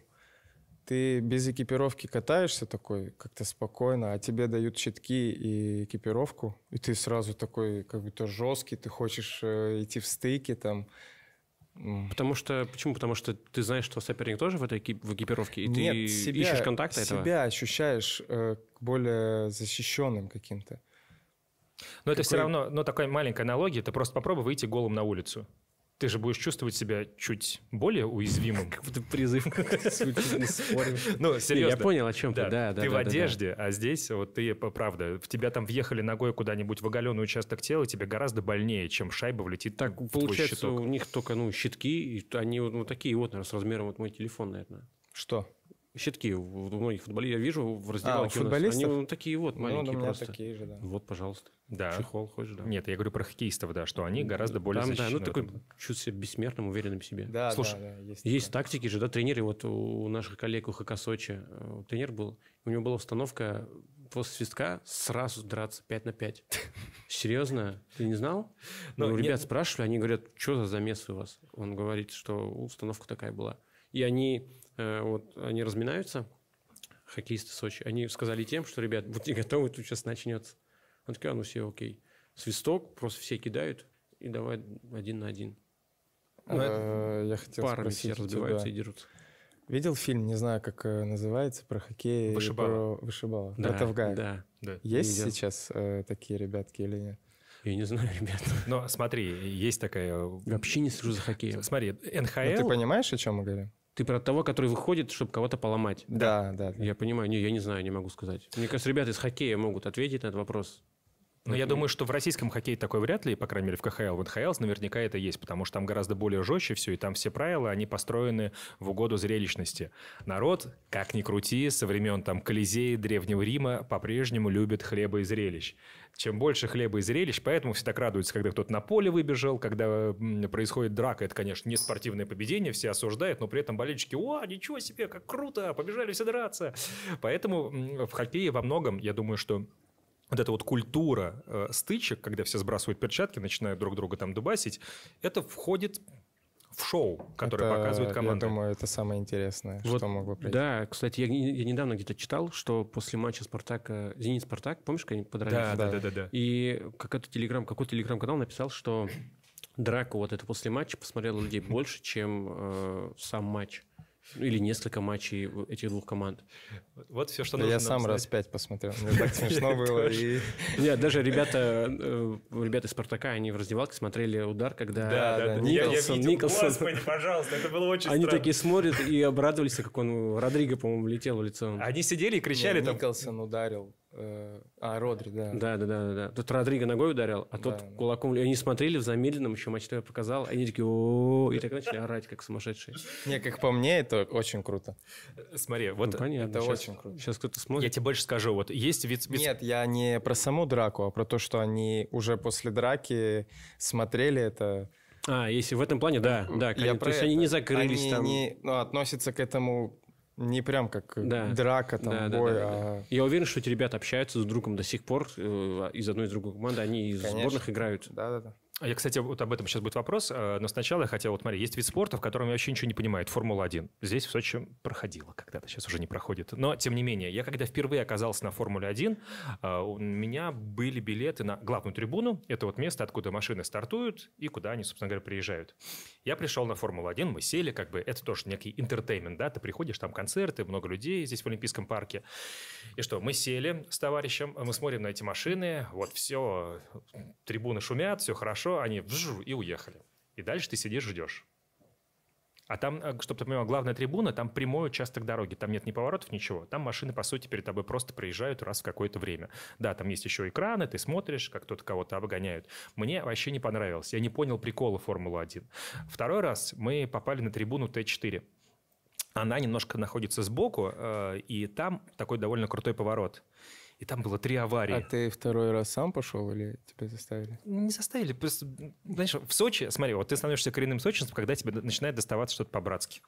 [SPEAKER 1] Ты без экипировки катаешься такой, как-то спокойно, а тебе дают щитки и экипировку, и ты сразу такой, как будто жесткий, ты хочешь э, идти в стыки там.
[SPEAKER 2] Потому что, почему? Потому что ты знаешь, что соперник тоже в этой в экипировке, и
[SPEAKER 1] Нет,
[SPEAKER 2] ты
[SPEAKER 1] себя,
[SPEAKER 2] ищешь контакта этого.
[SPEAKER 1] себя ощущаешь э, более защищенным каким-то.
[SPEAKER 3] Но это все
[SPEAKER 1] Какой-
[SPEAKER 3] равно, ну, такая маленькая аналогия, ты просто попробуй выйти голым на улицу. Ты же будешь чувствовать себя чуть более уязвимым. (laughs)
[SPEAKER 2] Как будто призыв. (laughs)
[SPEAKER 3] Ну, серьезно.
[SPEAKER 2] Я понял, о чем ты.
[SPEAKER 3] Да,
[SPEAKER 2] Да, да,
[SPEAKER 3] ты в одежде, а здесь вот ты, правда, в тебя там въехали ногой куда-нибудь в оголенный участок тела, тебе гораздо больнее, чем шайба влетит
[SPEAKER 2] Так, получается, у них только, ну, щитки, и они вот, ну, такие вот, наверное, с размером вот мой телефон, наверное.
[SPEAKER 1] Что?
[SPEAKER 2] Щитки у многих футболистов. Я вижу в раздевалке
[SPEAKER 1] у
[SPEAKER 2] у нас. Они
[SPEAKER 1] футболистов?
[SPEAKER 2] вот такие вот
[SPEAKER 1] Ну,
[SPEAKER 2] маленькие
[SPEAKER 1] у меня
[SPEAKER 2] просто.
[SPEAKER 1] такие же, да.
[SPEAKER 2] Вот, пожалуйста.
[SPEAKER 3] Да.
[SPEAKER 2] Чехол хочешь, да.
[SPEAKER 3] Нет, я говорю про хоккеистов, да, что они гораздо более
[SPEAKER 2] Там, да,
[SPEAKER 3] защищены.
[SPEAKER 2] ну
[SPEAKER 3] в
[SPEAKER 2] такой
[SPEAKER 3] этом.
[SPEAKER 2] чувствует себя бессмертным, уверенным в себе.
[SPEAKER 1] Да,
[SPEAKER 3] Слушай,
[SPEAKER 1] да, да, есть.
[SPEAKER 2] Есть
[SPEAKER 1] такое.
[SPEAKER 2] тактики же, да, тренеры, вот у наших коллег у ХК Сочи, э, тренер был, у него была установка после свистка сразу драться 5 на 5. Серьезно? Ты не знал?
[SPEAKER 3] Ну,
[SPEAKER 2] Ну,
[SPEAKER 3] нет.
[SPEAKER 2] ребят спрашивали, они говорят, что за замес у вас? Он говорит, что установка такая была. И они, вот, они разминаются, хоккеисты Сочи, они сказали тем, что, ребят, будьте готовы, тут сейчас начнется. Он такой, а ну все, окей. Свисток, просто все кидают, и давай один на один.
[SPEAKER 1] Э, Я хотел
[SPEAKER 2] Парами все разбиваются
[SPEAKER 1] тебя.
[SPEAKER 2] и дерутся.
[SPEAKER 1] Видел фильм, не знаю, как э, называется, про хоккей.
[SPEAKER 3] Вышибала.
[SPEAKER 1] Про вышибала.
[SPEAKER 2] Да,
[SPEAKER 1] Про Тавгай.
[SPEAKER 2] да.
[SPEAKER 3] Да.
[SPEAKER 1] Есть
[SPEAKER 2] Видел.
[SPEAKER 1] сейчас э, такие ребятки или нет?
[SPEAKER 2] Я не знаю, ребят.
[SPEAKER 3] Но смотри, есть такая...
[SPEAKER 2] Вообще не слежу за хоккеем.
[SPEAKER 3] Смотри,
[SPEAKER 1] Ну, ты
[SPEAKER 3] НХЛ...
[SPEAKER 1] понимаешь, о чем мы говорим?
[SPEAKER 2] Ты про того, который выходит, чтобы кого-то поломать.
[SPEAKER 1] Да, да. да.
[SPEAKER 2] Я понимаю. Не, я не знаю, не могу сказать. Мне кажется, ребята из хоккея могут ответить на этот вопрос.
[SPEAKER 3] Но я думаю, что в российском хоккее такой вряд ли, по крайней мере, в КХЛ. В НХЛ наверняка это есть, потому что там гораздо более жестче все, и там все правила, они построены в угоду зрелищности. Народ, как ни крути, со времен там Колизея, Древнего Рима по-прежнему любит хлеба и зрелищ. Чем больше хлеба и зрелищ, поэтому все так радуются, когда кто-то на поле выбежал, когда происходит драка. Это, конечно, не спортивное победение, все осуждают, но при этом болельщики, о, ничего себе, как круто, побежали все драться. Поэтому в хоккее во многом, я думаю, что вот эта вот культура э, стычек, когда все сбрасывают перчатки, начинают друг друга там дубасить, это входит в шоу, которое
[SPEAKER 1] Это,
[SPEAKER 3] показывает команда.
[SPEAKER 1] Я думаю, это самое интересное,
[SPEAKER 2] Вот,
[SPEAKER 1] что могло произойти.
[SPEAKER 2] Да, кстати, я, я недавно где-то читал, что после матча Спартака, Зенит-Спартак, помнишь, как они подрались?
[SPEAKER 3] да, да,
[SPEAKER 1] Да.
[SPEAKER 3] да, да.
[SPEAKER 2] И какой-то телеграм, какой-то телеграм-канал написал, что драку вот это после матча посмотрело людей больше, чем э, сам матч. Или несколько матчей этих двух команд.
[SPEAKER 3] Вот все, что
[SPEAKER 1] Да
[SPEAKER 3] нужно
[SPEAKER 1] я сам раз пять посмотрел. Мне так смешно было.
[SPEAKER 2] Нет, даже ребята, э, ребята из Спартака, они в раздевалке смотрели удар, когда
[SPEAKER 3] Да, да, да.
[SPEAKER 1] Николсон,
[SPEAKER 3] Я- я. Господи, пожалуйста, это было очень
[SPEAKER 2] Они такие смотрят и обрадовались, как он Родриго, по-моему, летел в лицо.
[SPEAKER 3] Они сидели и кричали там.
[SPEAKER 1] Николсон ударил. э, А, Родри, да.
[SPEAKER 2] Да, да, да, да. Тут Родриго ногой ударил, а тот кулаком. И они смотрели в замедленном, еще матч ТВ показал, и они такие, о и так начали орать, как сумасшедшие.
[SPEAKER 1] Не, как по мне, это очень круто.
[SPEAKER 3] Смотри, вот
[SPEAKER 2] Ну, понятно.
[SPEAKER 1] это
[SPEAKER 2] Сейчас-
[SPEAKER 1] очень круто.
[SPEAKER 2] Сейчас кто-то
[SPEAKER 3] я
[SPEAKER 2] смотрит.
[SPEAKER 3] тебе больше скажу. Вот есть вид... вид-
[SPEAKER 1] Нет, я не про саму драку, а про то, что они уже после драки смотрели это.
[SPEAKER 2] А, если в этом плане, да, да.
[SPEAKER 1] Я
[SPEAKER 2] То есть они
[SPEAKER 1] это.
[SPEAKER 2] не закрылись
[SPEAKER 1] Они
[SPEAKER 2] там.
[SPEAKER 1] не- ну, относятся к этому не прям как
[SPEAKER 2] Да.
[SPEAKER 1] драка, там,
[SPEAKER 2] Да, да,
[SPEAKER 1] бой,
[SPEAKER 2] да, да.
[SPEAKER 1] а...
[SPEAKER 2] Я уверен, что эти ребята общаются с другом до сих пор э, из одной из другой команды. Они из
[SPEAKER 1] Конечно.
[SPEAKER 2] сборных играют.
[SPEAKER 1] Да-да-да.
[SPEAKER 3] А Я, кстати, вот об этом сейчас будет вопрос, э, но сначала я хотел, вот смотри, есть вид спорта, в котором я вообще ничего не понимаю, это Формула-1. Здесь в Сочи проходила когда-то, сейчас уже не проходит. Но, тем не менее, я когда впервые оказался на Формуле-1, э, у меня были билеты на главную трибуну, это вот место, откуда машины стартуют и куда они, собственно говоря, приезжают. Я пришел на Формулу-1, мы сели, как бы, это тоже некий интертеймент, да, ты приходишь, там концерты, много людей здесь в Олимпийском парке. И что, мы сели с товарищем, мы смотрим на эти машины, вот все, трибуны шумят, все хорошо, они вжу, и уехали. И дальше ты сидишь, ждешь. А там, чтобы ты понимал, главная трибуна, там прямой участок дороги, там нет ни поворотов, ничего. Там машины, по сути, перед тобой просто проезжают раз в какое-то время. Да, там есть еще экраны, ты смотришь, как кто-то кого-то обгоняют. Мне вообще не понравилось. Я не понял прикола Формулы-1. Второй раз мы попали на трибуну Т4. Она немножко находится сбоку, э, и там такой довольно крутой поворот. И там было три аварии.
[SPEAKER 1] А ты второй раз сам пошел или тебя заставили?
[SPEAKER 3] Не заставили. Просто, знаешь, в Сочи, смотри, вот ты становишься коренным сочинцем, когда тебе начинает доставаться что-то по-братски.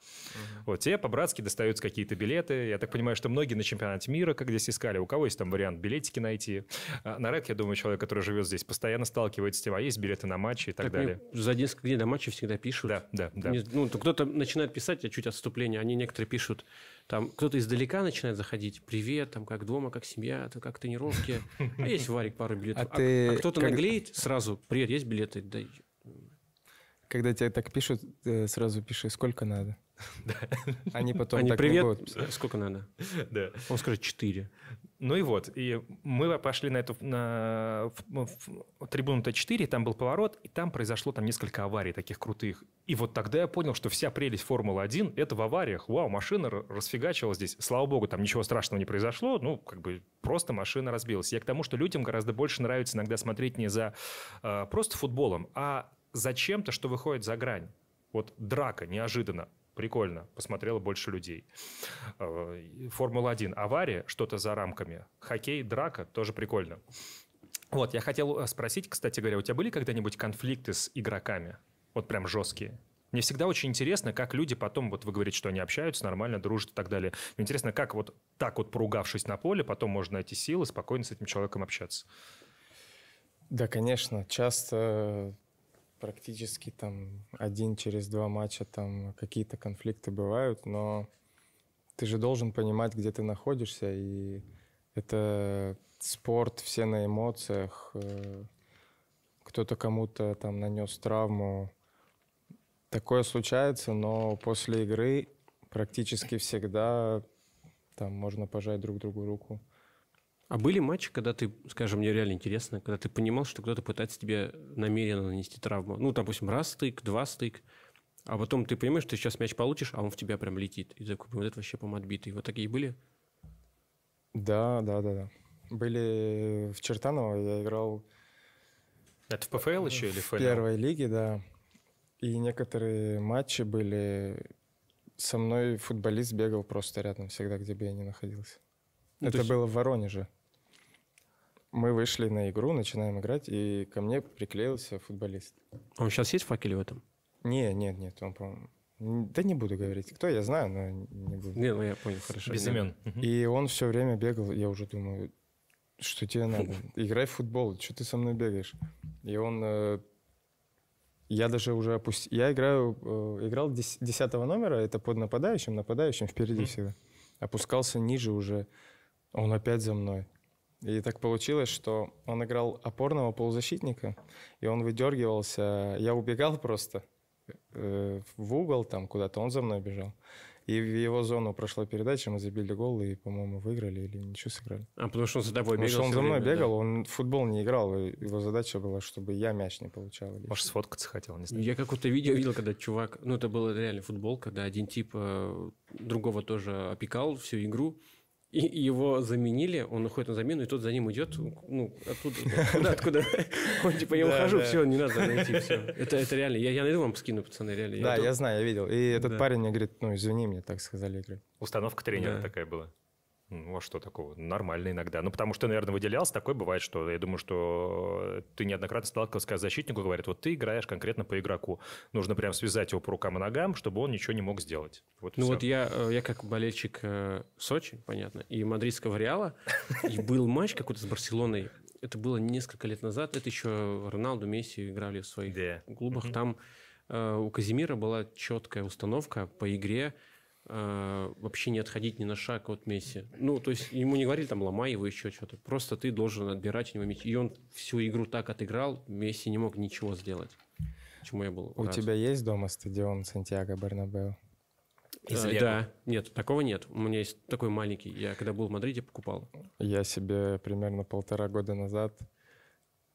[SPEAKER 3] Вот тебе по-братски достаются какие-то билеты. Я так понимаю, что многие на чемпионате мира, как здесь искали, у кого есть там вариант билетики найти. А на РЭК, я думаю, человек, который живет здесь, постоянно сталкивается с тем, а есть билеты на матчи и так,
[SPEAKER 2] Так
[SPEAKER 3] далее.
[SPEAKER 2] мне за несколько дней до матча всегда пишут.
[SPEAKER 3] Да, да, да.
[SPEAKER 2] Ну, то кто-то начинает писать, я чуть отступление, они некоторые пишут, там кто-то издалека начинает заходить, привет, там как дома, как семья, как тренировки, а есть Варик пару билетов.
[SPEAKER 1] А ты
[SPEAKER 2] а кто-то
[SPEAKER 1] как-
[SPEAKER 2] наглеет сразу, привет, есть билеты? Да,
[SPEAKER 1] Когда тебе так пишут, э, сразу пиши, сколько надо. (laughs) Они потом
[SPEAKER 2] они,
[SPEAKER 1] так не
[SPEAKER 2] привет,
[SPEAKER 1] будут писать.
[SPEAKER 2] сколько надо?
[SPEAKER 3] Да.
[SPEAKER 2] Он скажет 4.
[SPEAKER 3] Ну и вот, и мы пошли на эту на в- в- трибуну Т4, там был поворот, и там произошло там несколько аварий таких крутых. И вот тогда я понял, что вся прелесть Формулы-1 — это в авариях. Вау, машина расфигачила здесь. Слава богу, там ничего страшного не произошло, ну, как бы просто машина разбилась. Я к тому, что людям гораздо больше нравится иногда смотреть не за э, просто футболом, а за чем-то, что выходит за грань. Вот драка неожиданно. Прикольно. Посмотрело больше людей. Э, Формула-1. Авария, что-то за рамками. Хоккей, драка, тоже прикольно. Вот, я хотел э, спросить, кстати говоря, у тебя были когда-нибудь конфликты с игроками? Вот прям жесткие? Мне всегда очень интересно, как люди потом, вот вы говорите, что они общаются, нормально, дружат и так далее. Мне интересно, как вот так вот поругавшись на поле, потом можно найти силы, спокойно с этим человеком общаться.
[SPEAKER 1] Да, конечно, часто практически там один через два матча там какие-то конфликты бывают, но ты же должен понимать, где ты находишься, и это спорт, все на эмоциях, э, кто-то кому-то там нанес травму. Такое случается, но после игры практически всегда там можно пожать друг другу руку.
[SPEAKER 2] А были матчи, когда ты, скажем, мне реально интересно, когда ты понимал, что кто-то пытается тебе намеренно нанести травму? Ну, допустим, раз стык, два стык, а потом ты понимаешь, что ты сейчас мяч получишь, а он в тебя прям летит. И такой, вот это вообще, по отбитый. Вот такие были?
[SPEAKER 1] Да, да, да, да. Были в Чертаново, я играл
[SPEAKER 3] Это в ПФЛ еще или
[SPEAKER 1] в
[SPEAKER 3] ФНЛ?
[SPEAKER 1] первой лиге, да. И некоторые матчи были... Со мной футболист бегал просто рядом всегда, где бы я ни находился.
[SPEAKER 2] Ну, то
[SPEAKER 1] Это
[SPEAKER 2] есть-
[SPEAKER 1] было в Воронеже. Мы вышли на игру, начинаем играть, и ко мне приклеился футболист.
[SPEAKER 2] А он сейчас есть в факеле в этом?
[SPEAKER 1] Не, нет, нет, он, по-моему... Да не буду говорить. Кто, я знаю, но не буду.
[SPEAKER 2] Не, ну я понял, хорошо.
[SPEAKER 3] Без имен.
[SPEAKER 1] И он все время бегал, я уже думаю, что тебе надо? (laughs) Играй в футбол, что ты со мной бегаешь? И он... э, Я даже уже опустил... Я играю, э, играл дес- десятого номера, это под нападающим, нападающим впереди всегда. Опускался ниже уже, он опять за мной. И так получилось, что он играл опорного полузащитника, и он выдергивался. Я убегал просто э, в угол там куда-то, он за мной бежал. И в его зону прошла передача, мы забили гол и, по-моему, выиграли или ничего сыграли.
[SPEAKER 2] А потому что он за тобой
[SPEAKER 1] Потому
[SPEAKER 2] бегал
[SPEAKER 1] что он за мной
[SPEAKER 2] время, да.
[SPEAKER 1] бегал, он в футбол не играл, и его задача была, чтобы я мяч не получал. или
[SPEAKER 3] Может, сфоткаться хотел, не знаю.
[SPEAKER 2] Я какое-то видео видел, когда чувак, ну это было реально футбол, когда один тип э, другого тоже опекал всю игру, и, его заменили, он уходит на замену, и тот за ним идет, ну, оттуда, куда, (laughs) откуда, (laughs) он типа, я ухожу, все, не надо найти, все. Это, это реально, я, я найду вам скину, пацаны, реально.
[SPEAKER 1] Да, я знаю, я видел. И этот парень мне говорит, ну, извини, мне так сказали.
[SPEAKER 3] Установка тренера такая была. Ну, а что такого? Нормально иногда. Ну, потому что, наверное, выделялся. Такое бывает, что я думаю, что ты неоднократно сталкивался, когда защитнику говорят, вот ты играешь конкретно по игроку. Нужно прям связать его по рукам и ногам, чтобы он ничего не мог сделать. Вот
[SPEAKER 2] Ну
[SPEAKER 3] всё.
[SPEAKER 2] вот я, э, я как болельщик э, Сочи, понятно, и мадридского Реала, и был матч какой-то с Барселоной, это было несколько лет назад, это еще Роналду, Месси играли в своих клубах, там э, у Казимира была четкая установка по игре, э, вообще не отходить ни на шаг от Месси. Ну, то есть ему не говорили там ломай его еще что-то, просто ты должен отбирать у него мяч. И он всю игру так отыграл, Месси не мог ничего сделать. Чему я был
[SPEAKER 1] У
[SPEAKER 2] рад.
[SPEAKER 1] тебя есть дома стадион Сантьяго Бернабеу?
[SPEAKER 3] Из
[SPEAKER 2] Э,
[SPEAKER 3] Лего.
[SPEAKER 2] Да, нет, такого нет. У меня есть такой маленький. Я когда был в Мадриде, покупал.
[SPEAKER 1] Я себе примерно полтора года назад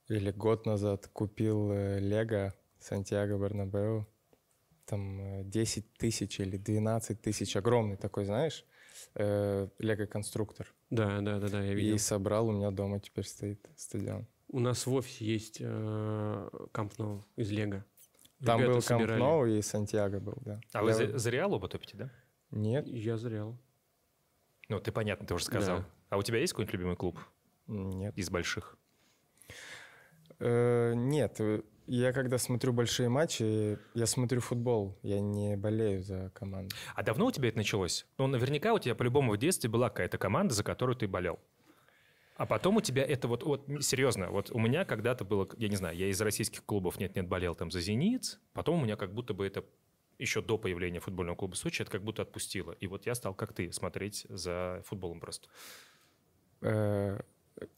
[SPEAKER 1] или год назад купил э, Лего Сантьяго Бернабеу. Там э, 10 тысяч или 12 тысяч. Огромный такой, знаешь, э, Лего-конструктор.
[SPEAKER 2] Да, да, да, да, я видел.
[SPEAKER 1] И собрал, у меня дома теперь стоит стадион.
[SPEAKER 2] У нас в офисе есть Камп Ноу из Лего.
[SPEAKER 1] Там
[SPEAKER 2] Ребята
[SPEAKER 1] был Камп
[SPEAKER 2] собирали.
[SPEAKER 1] Ноу и Сантьяго был, да.
[SPEAKER 3] А вы
[SPEAKER 1] Я-
[SPEAKER 3] за, за Реал оба топите, да?
[SPEAKER 1] Нет,
[SPEAKER 2] Я зрел.
[SPEAKER 3] Ну, ты понятно, ты уже сказал.
[SPEAKER 2] Да.
[SPEAKER 3] А у тебя есть какой-нибудь любимый клуб
[SPEAKER 1] нет.
[SPEAKER 3] из больших?
[SPEAKER 1] Э, нет, э, я когда смотрю большие матчи, я смотрю футбол, я не болею за команду.
[SPEAKER 3] А давно у тебя это началось? Ну, наверняка у тебя по-любому в детстве была какая-то команда, за которую ты болел. А потом у тебя это вот, вот серьезно, вот у меня когда-то было, я не знаю, я из российских клубов нет-нет болел там за «Зенит», потом у меня как будто бы это еще до появления футбольного клуба Сочи, это как будто отпустило. И вот я стал, как ты, смотреть за футболом просто.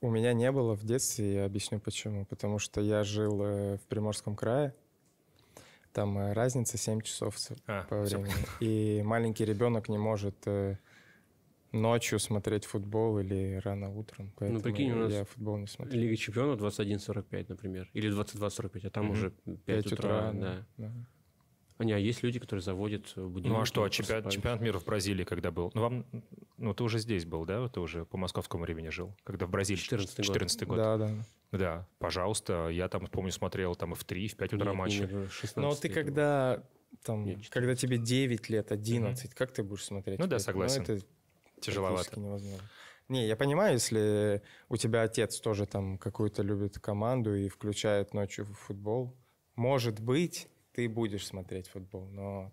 [SPEAKER 1] У меня не было в детстве, я объясню почему. Потому что я жил э, в Приморском крае, там э, разница 7 часов
[SPEAKER 3] А,
[SPEAKER 1] по времени. И маленький ребенок не может э, ночью смотреть футбол или рано утром. Поэтому
[SPEAKER 2] прикинь, у нас
[SPEAKER 1] я футбол не смотрю.
[SPEAKER 2] Лига чемпионов 21.45, например. Или 22.45, а там
[SPEAKER 3] Мгм.
[SPEAKER 2] уже 5,
[SPEAKER 1] 5
[SPEAKER 2] утра.
[SPEAKER 1] утра,
[SPEAKER 2] да.
[SPEAKER 1] да.
[SPEAKER 2] А, не, а есть люди, которые заводят э, будильник.
[SPEAKER 3] Ну а что, а чемпионат, мира в Бразилии когда был? Ну вам, ну ты уже здесь был, да? Ты уже по московскому времени жил, когда в Бразилии.
[SPEAKER 2] 14-й год.
[SPEAKER 3] 14 год.
[SPEAKER 1] Да, да.
[SPEAKER 3] Да, пожалуйста. Я там, помню, смотрел там и в 3, и в 5 утра
[SPEAKER 2] Нет,
[SPEAKER 3] матчи.
[SPEAKER 2] не, не, 16
[SPEAKER 1] Но ты когда там,
[SPEAKER 2] Нет,
[SPEAKER 1] когда тебе 9 лет, 11, как ты будешь смотреть?
[SPEAKER 3] Ну да,
[SPEAKER 1] это?
[SPEAKER 3] согласен.
[SPEAKER 1] это
[SPEAKER 3] Тяжеловато.
[SPEAKER 1] невозможно. Не, я понимаю, если у тебя отец тоже там какую-то любит команду и включает ночью в футбол, может быть, ты будешь смотреть футбол, но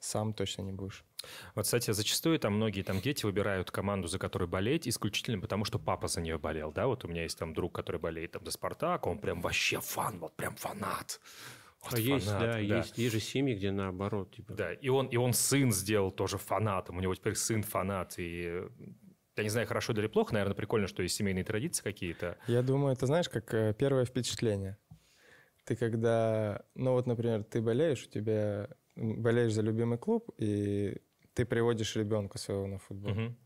[SPEAKER 1] сам точно не будешь.
[SPEAKER 3] Вот, кстати, зачастую там многие там дети выбирают команду, за которую болеть, исключительно потому, что папа за нее болел, да? Вот у меня есть там друг, который болеет там за «Спартак», он прям вообще фан, вот прям фанат. Вот
[SPEAKER 2] А есть,
[SPEAKER 3] фанат,
[SPEAKER 2] да, есть, есть же семьи, где наоборот. Типа,
[SPEAKER 3] Да, и он, и он сын сделал тоже фанатом, у него теперь сын фанат, и я не знаю, хорошо или плохо, наверное, прикольно, что есть семейные традиции какие-то.
[SPEAKER 1] Я думаю, это знаешь, как э, первое впечатление. Ты когда, ну вот, например, ты болеешь, у тебя болеешь за любимый клуб, и ты приводишь ребенка своего на футбол.
[SPEAKER 3] Мгм.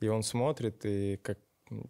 [SPEAKER 1] И он смотрит, и как,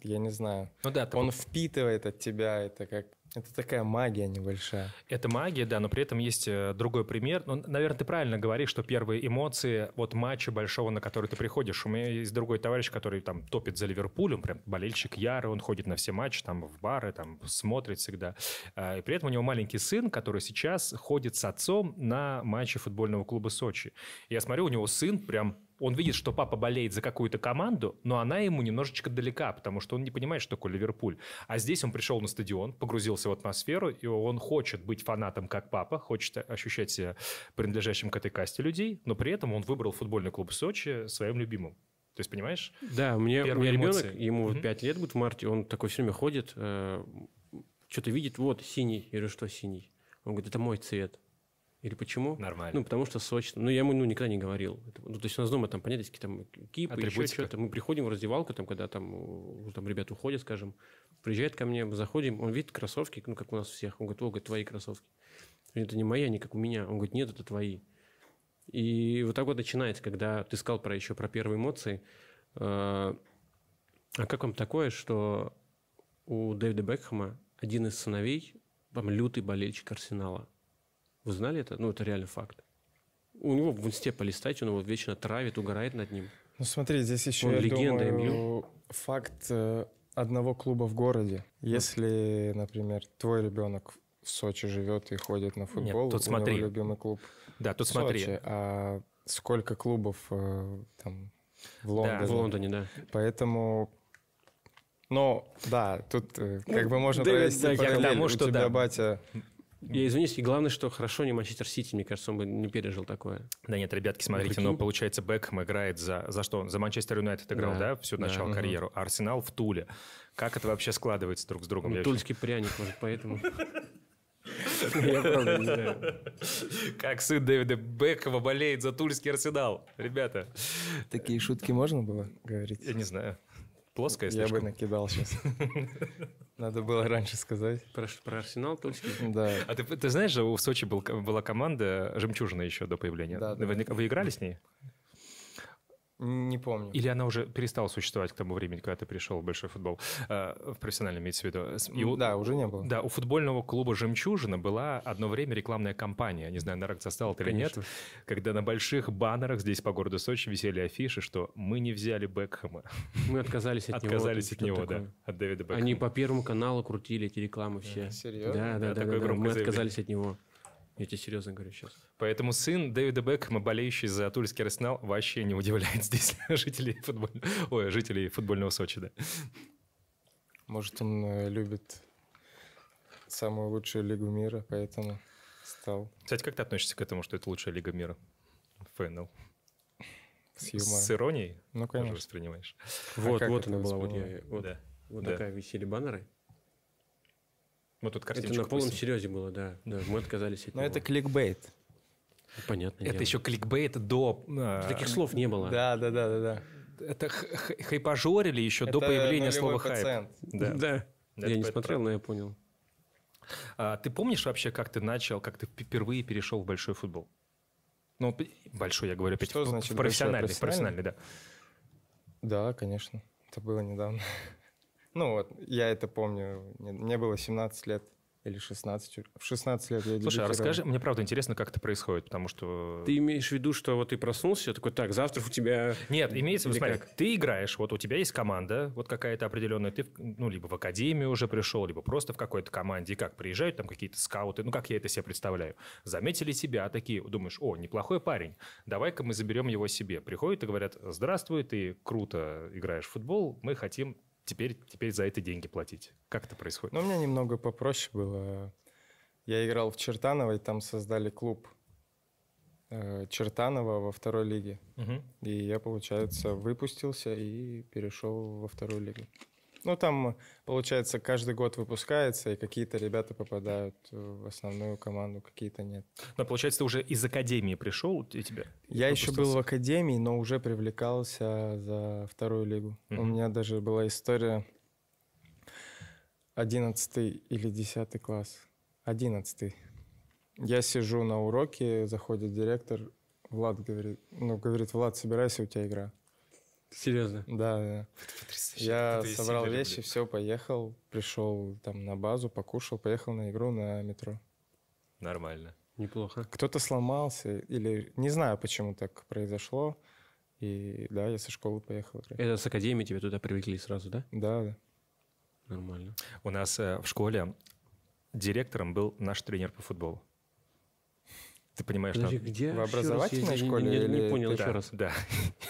[SPEAKER 1] я не знаю,
[SPEAKER 3] Ну да, ты
[SPEAKER 1] он впитывает от тебя, это как, это такая магия небольшая.
[SPEAKER 3] Это магия, да, но при этом есть э, другой пример. Ну, наверное, ты правильно говоришь, что первые эмоции от матча большого, на который ты приходишь. У меня есть другой товарищ, который там топит за Ливерпуль, он прям болельщик ярый, он ходит на все матчи, там в бары, там смотрит всегда. А, И при этом у него маленький сын, который сейчас ходит с отцом на матчи футбольного клуба Сочи. Я смотрю, у него сын прям он видит, что папа болеет за какую-то команду, но она ему немножечко далека, потому что он не понимает, что такое Ливерпуль. А здесь он пришел на стадион, погрузился в атмосферу, и он хочет быть фанатом, как папа, хочет ощущать себя принадлежащим к этой касте людей, но при этом он выбрал футбольный клуб Сочи своим любимым. То есть, понимаешь?
[SPEAKER 2] Да, у меня, у меня ребенок, ему вот 5 лет будет в марте, он такой все время ходит, что-то видит, вот, синий. Я говорю, что синий? Он говорит, это мой цвет. Или почему?
[SPEAKER 3] Нормально.
[SPEAKER 2] Ну, потому что сочно. Ну, я ему ну, никогда не говорил. Ну, то есть у нас дома там, понятно, какие-то там кипы, еще что-то. Мы приходим в раздевалку, там, когда там, там ребята уходят, скажем, приезжает ко мне, мы заходим, он видит кроссовки, ну, как у нас всех. Он говорит, о, говорит, твои кроссовки. Это не мои, они как у меня. Он говорит, нет, это твои. И вот так вот начинается, когда ты сказал про еще про первые эмоции. Э, А как вам такое, что у Дэвида Бекхэма один из сыновей там лютый болельщик Арсенала? Вы знали это? Ну, это реально факт. У него в инсте полистать, он его вечно травит, угорает над ним.
[SPEAKER 1] Ну смотри, здесь еще,
[SPEAKER 2] Он
[SPEAKER 1] я
[SPEAKER 2] легенда
[SPEAKER 1] думаю, факт э, одного клуба в городе. Если, например, твой ребенок в Сочи живет и ходит на футбол,
[SPEAKER 3] тут
[SPEAKER 1] у
[SPEAKER 3] смотри.
[SPEAKER 1] него любимый клуб
[SPEAKER 3] Да, тут
[SPEAKER 1] в
[SPEAKER 3] смотри.
[SPEAKER 1] Сочи, а сколько клубов э, там в Лондоне?
[SPEAKER 2] В Лондоне, да.
[SPEAKER 1] Поэтому, ну, да, тут э, как бы можно провести
[SPEAKER 2] да,
[SPEAKER 1] параллель.
[SPEAKER 3] тому,
[SPEAKER 1] У
[SPEAKER 3] что
[SPEAKER 1] тебя
[SPEAKER 3] да.
[SPEAKER 1] батя...
[SPEAKER 2] Я извинюсь, и главное, что хорошо не Манчестер Сити, мне кажется, он бы не пережил такое.
[SPEAKER 3] Да нет, ребятки, смотрите,
[SPEAKER 2] прикинь.
[SPEAKER 3] ну, получается, Бекхэм играет за, за что? За Манчестер Юнайтед играл, да,
[SPEAKER 2] Да,
[SPEAKER 3] всю
[SPEAKER 2] да.
[SPEAKER 3] начало
[SPEAKER 1] Мгм.
[SPEAKER 3] карьеру. А Арсенал в Туле. Как это вообще складывается друг с другом?
[SPEAKER 2] Ну, тульский пряник, может, поэтому. (laughs) Я правда не знаю.
[SPEAKER 3] вообще- Как сын Дэвида Бекхэма болеет за тульский Арсенал? Ребята,
[SPEAKER 1] Такие шутки можно было говорить?
[SPEAKER 3] я не знаю. Плоская
[SPEAKER 1] Я бы накидал сейчас. (laughs) Надо было раньше сказать.
[SPEAKER 2] Про, про Арсенал тульский. (laughs)
[SPEAKER 1] Да.
[SPEAKER 3] А ты, ты знаешь же, в Сочи был, была команда «Жемчужина» еще до появления.
[SPEAKER 1] Да, да.
[SPEAKER 3] вы, вы играли с ней?
[SPEAKER 1] Не помню.
[SPEAKER 3] Или она уже перестала существовать к тому времени, когда ты пришел в большой футбол? Э, в профессиональном имеется в виду. И у-
[SPEAKER 1] Да, уже не было.
[SPEAKER 3] Да, у футбольного клуба «Жемчужина» была одно время рекламная кампания. Не знаю, Нарак застал это или нет.
[SPEAKER 2] Конечно.
[SPEAKER 3] Когда на больших баннерах здесь по городу Сочи висели афиши, что мы не взяли Бекхэма.
[SPEAKER 2] Мы отказались от него.
[SPEAKER 3] Отказались от него, да. От Дэвида Бекхэма.
[SPEAKER 2] Они по Первому каналу крутили эти рекламы все.
[SPEAKER 1] Серьезно?
[SPEAKER 2] Да,
[SPEAKER 3] Да,
[SPEAKER 2] да, Мы отказались от него. Я тебе серьезно говорю сейчас.
[SPEAKER 3] Поэтому сын Дэвида Бекхэма, болеющий за тульский Арсенал, вообще не удивляет здесь (laughs) жителей, футболь... Ой, жителей футбольного Сочи, да.
[SPEAKER 1] Может, он э, любит самую лучшую лигу мира, поэтому стал
[SPEAKER 3] Кстати, как ты относишься к этому, что это лучшая лига мира? ФНЛ.
[SPEAKER 1] с юмором.
[SPEAKER 3] С иронией
[SPEAKER 1] Ну,
[SPEAKER 3] тоже
[SPEAKER 1] конечно.
[SPEAKER 3] воспринимаешь?
[SPEAKER 2] Вот,
[SPEAKER 1] как
[SPEAKER 2] вот
[SPEAKER 1] это
[SPEAKER 2] она была. Вот, я, вот,
[SPEAKER 3] Да.
[SPEAKER 2] вот
[SPEAKER 3] Да.
[SPEAKER 2] такая висели баннеры.
[SPEAKER 3] Вот тут
[SPEAKER 2] Это
[SPEAKER 3] картиночку
[SPEAKER 2] на полном
[SPEAKER 3] пустим.
[SPEAKER 2] серьезе было, да. Да, мы отказались от
[SPEAKER 1] Но
[SPEAKER 2] него.
[SPEAKER 1] это кликбейт.
[SPEAKER 2] понятно.
[SPEAKER 3] Это еще кликбейт до... а,
[SPEAKER 2] Таких слов не было.
[SPEAKER 1] Да, да, да, да, да.
[SPEAKER 3] Это хайпажорили еще до
[SPEAKER 1] Это
[SPEAKER 3] появления слова хайп. Да.
[SPEAKER 2] Да.
[SPEAKER 3] Это-
[SPEAKER 2] Я не
[SPEAKER 3] это
[SPEAKER 2] смотрел,
[SPEAKER 3] правда.
[SPEAKER 2] но я понял.
[SPEAKER 3] А, ты помнишь вообще, как ты начал, как ты впервые перешел в большой футбол? Ну, большой, я говорю, опять,
[SPEAKER 1] Что
[SPEAKER 3] в- в
[SPEAKER 1] значит
[SPEAKER 3] профессиональный, профессиональный, да.
[SPEAKER 1] Да, конечно. Это было недавно. Ну вот, я это помню. Мне было 17 лет. или 16. В 16 лет я
[SPEAKER 3] Слушай, а расскажи, мне правда интересно, как это происходит, потому что...
[SPEAKER 2] Ты имеешь в виду, что вот ты проснулся, такой, так, завтра у тебя...
[SPEAKER 3] Нет, имеется в виду, смотри, ты играешь, вот у тебя есть команда, вот какая-то определенная, ты, ну, либо в академию уже пришел, либо просто в какой-то команде, и как, приезжают там какие-то скауты, ну, как я это себе представляю, заметили тебя, такие, думаешь, о, неплохой парень, давай-ка мы заберем его себе. Приходят и говорят, здравствуй, ты круто играешь в футбол, мы хотим теперь, теперь за это деньги платить. Как это происходит?
[SPEAKER 1] Ну, у меня немного попроще было. Я играл в Чертаново, и там создали клуб э, Чертанова во второй лиге.
[SPEAKER 3] Мгм.
[SPEAKER 1] И я, получается, выпустился и перешел во вторую лигу. Ну, там, получается, каждый год выпускается, и какие-то ребята попадают в основную команду, какие-то нет.
[SPEAKER 3] Но, получается, ты уже из академии пришел, и тебя...
[SPEAKER 1] Я еще был в
[SPEAKER 3] выпустился.
[SPEAKER 1] академии, но уже привлекался за вторую лигу. У
[SPEAKER 3] Мгм.
[SPEAKER 1] меня даже была история 11 или 10 класс. 11 Я сижу на уроке, заходит директор, Влад говорит, ну, говорит, Влад, собирайся, у тебя игра.
[SPEAKER 2] Серьезно?
[SPEAKER 1] Да, да. Я собрал вещи, все, поехал, пришел там на базу, покушал, поехал на игру на метро.
[SPEAKER 3] Нормально.
[SPEAKER 2] Неплохо.
[SPEAKER 1] Кто-то сломался, или не знаю, почему так произошло. И да, я со школы поехал играть.
[SPEAKER 2] Это с академии тебя туда привлекли сразу, да?
[SPEAKER 1] Да, да.
[SPEAKER 2] Нормально.
[SPEAKER 3] У нас э, в школе директором был наш тренер по футболу. Ты понимаешь,
[SPEAKER 2] Подожди, где?
[SPEAKER 1] В
[SPEAKER 2] Еще раз, я-
[SPEAKER 1] образовательной
[SPEAKER 2] я не-
[SPEAKER 1] школе
[SPEAKER 2] понял еще
[SPEAKER 3] да,
[SPEAKER 2] раз.
[SPEAKER 3] Да.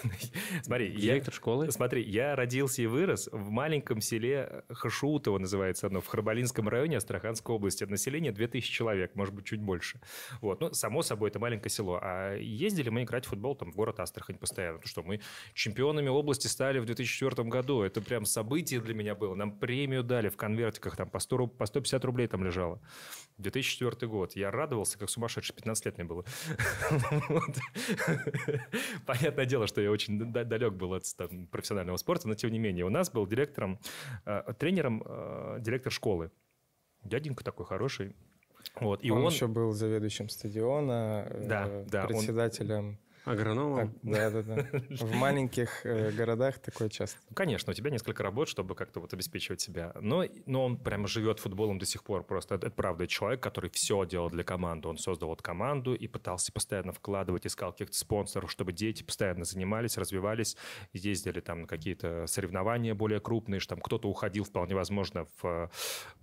[SPEAKER 3] (laughs) Смотри, я,
[SPEAKER 2] Директор школы?
[SPEAKER 3] смотри, я родился и вырос в маленьком селе Хашуутово, называется оно, в Харбалинском районе Астраханской области. Население 2000 человек, может быть, чуть больше. Вот. Ну, само собой, это маленькое село. А ездили мы играть в футбол там в город Астрахань постоянно. Ну что, мы чемпионами области стали в 2004 году. Это прям событие для меня было. Нам премию дали в конвертиках, там по, 100, руб- по 150 рублей там лежало. 2004 год. Я радовался, как сумасшедший. 15 лет мне было. (laughs) Понятное дело, что я очень далек был от профессионального спорта, но тем не менее. У нас был директором, э, тренером э, директор школы. Дяденька такой хороший. Вот. И
[SPEAKER 1] он,
[SPEAKER 3] он...
[SPEAKER 1] еще был заведующим стадиона, э,
[SPEAKER 3] Да, да, он-
[SPEAKER 1] председателем.
[SPEAKER 2] Агрономом?
[SPEAKER 1] Да, да, да. (laughs) В маленьких э, городах такое часто.
[SPEAKER 3] Ну, Конечно, у тебя несколько работ, чтобы как-то вот обеспечивать себя. Но, но он прямо живет футболом до сих пор. Просто это, это правда человек, который все делал для команды. Он создал вот команду и пытался постоянно вкладывать, искал каких-то спонсоров, чтобы дети постоянно занимались, развивались, ездили там на какие-то соревнования более крупные, что там кто-то уходил, вполне возможно, в,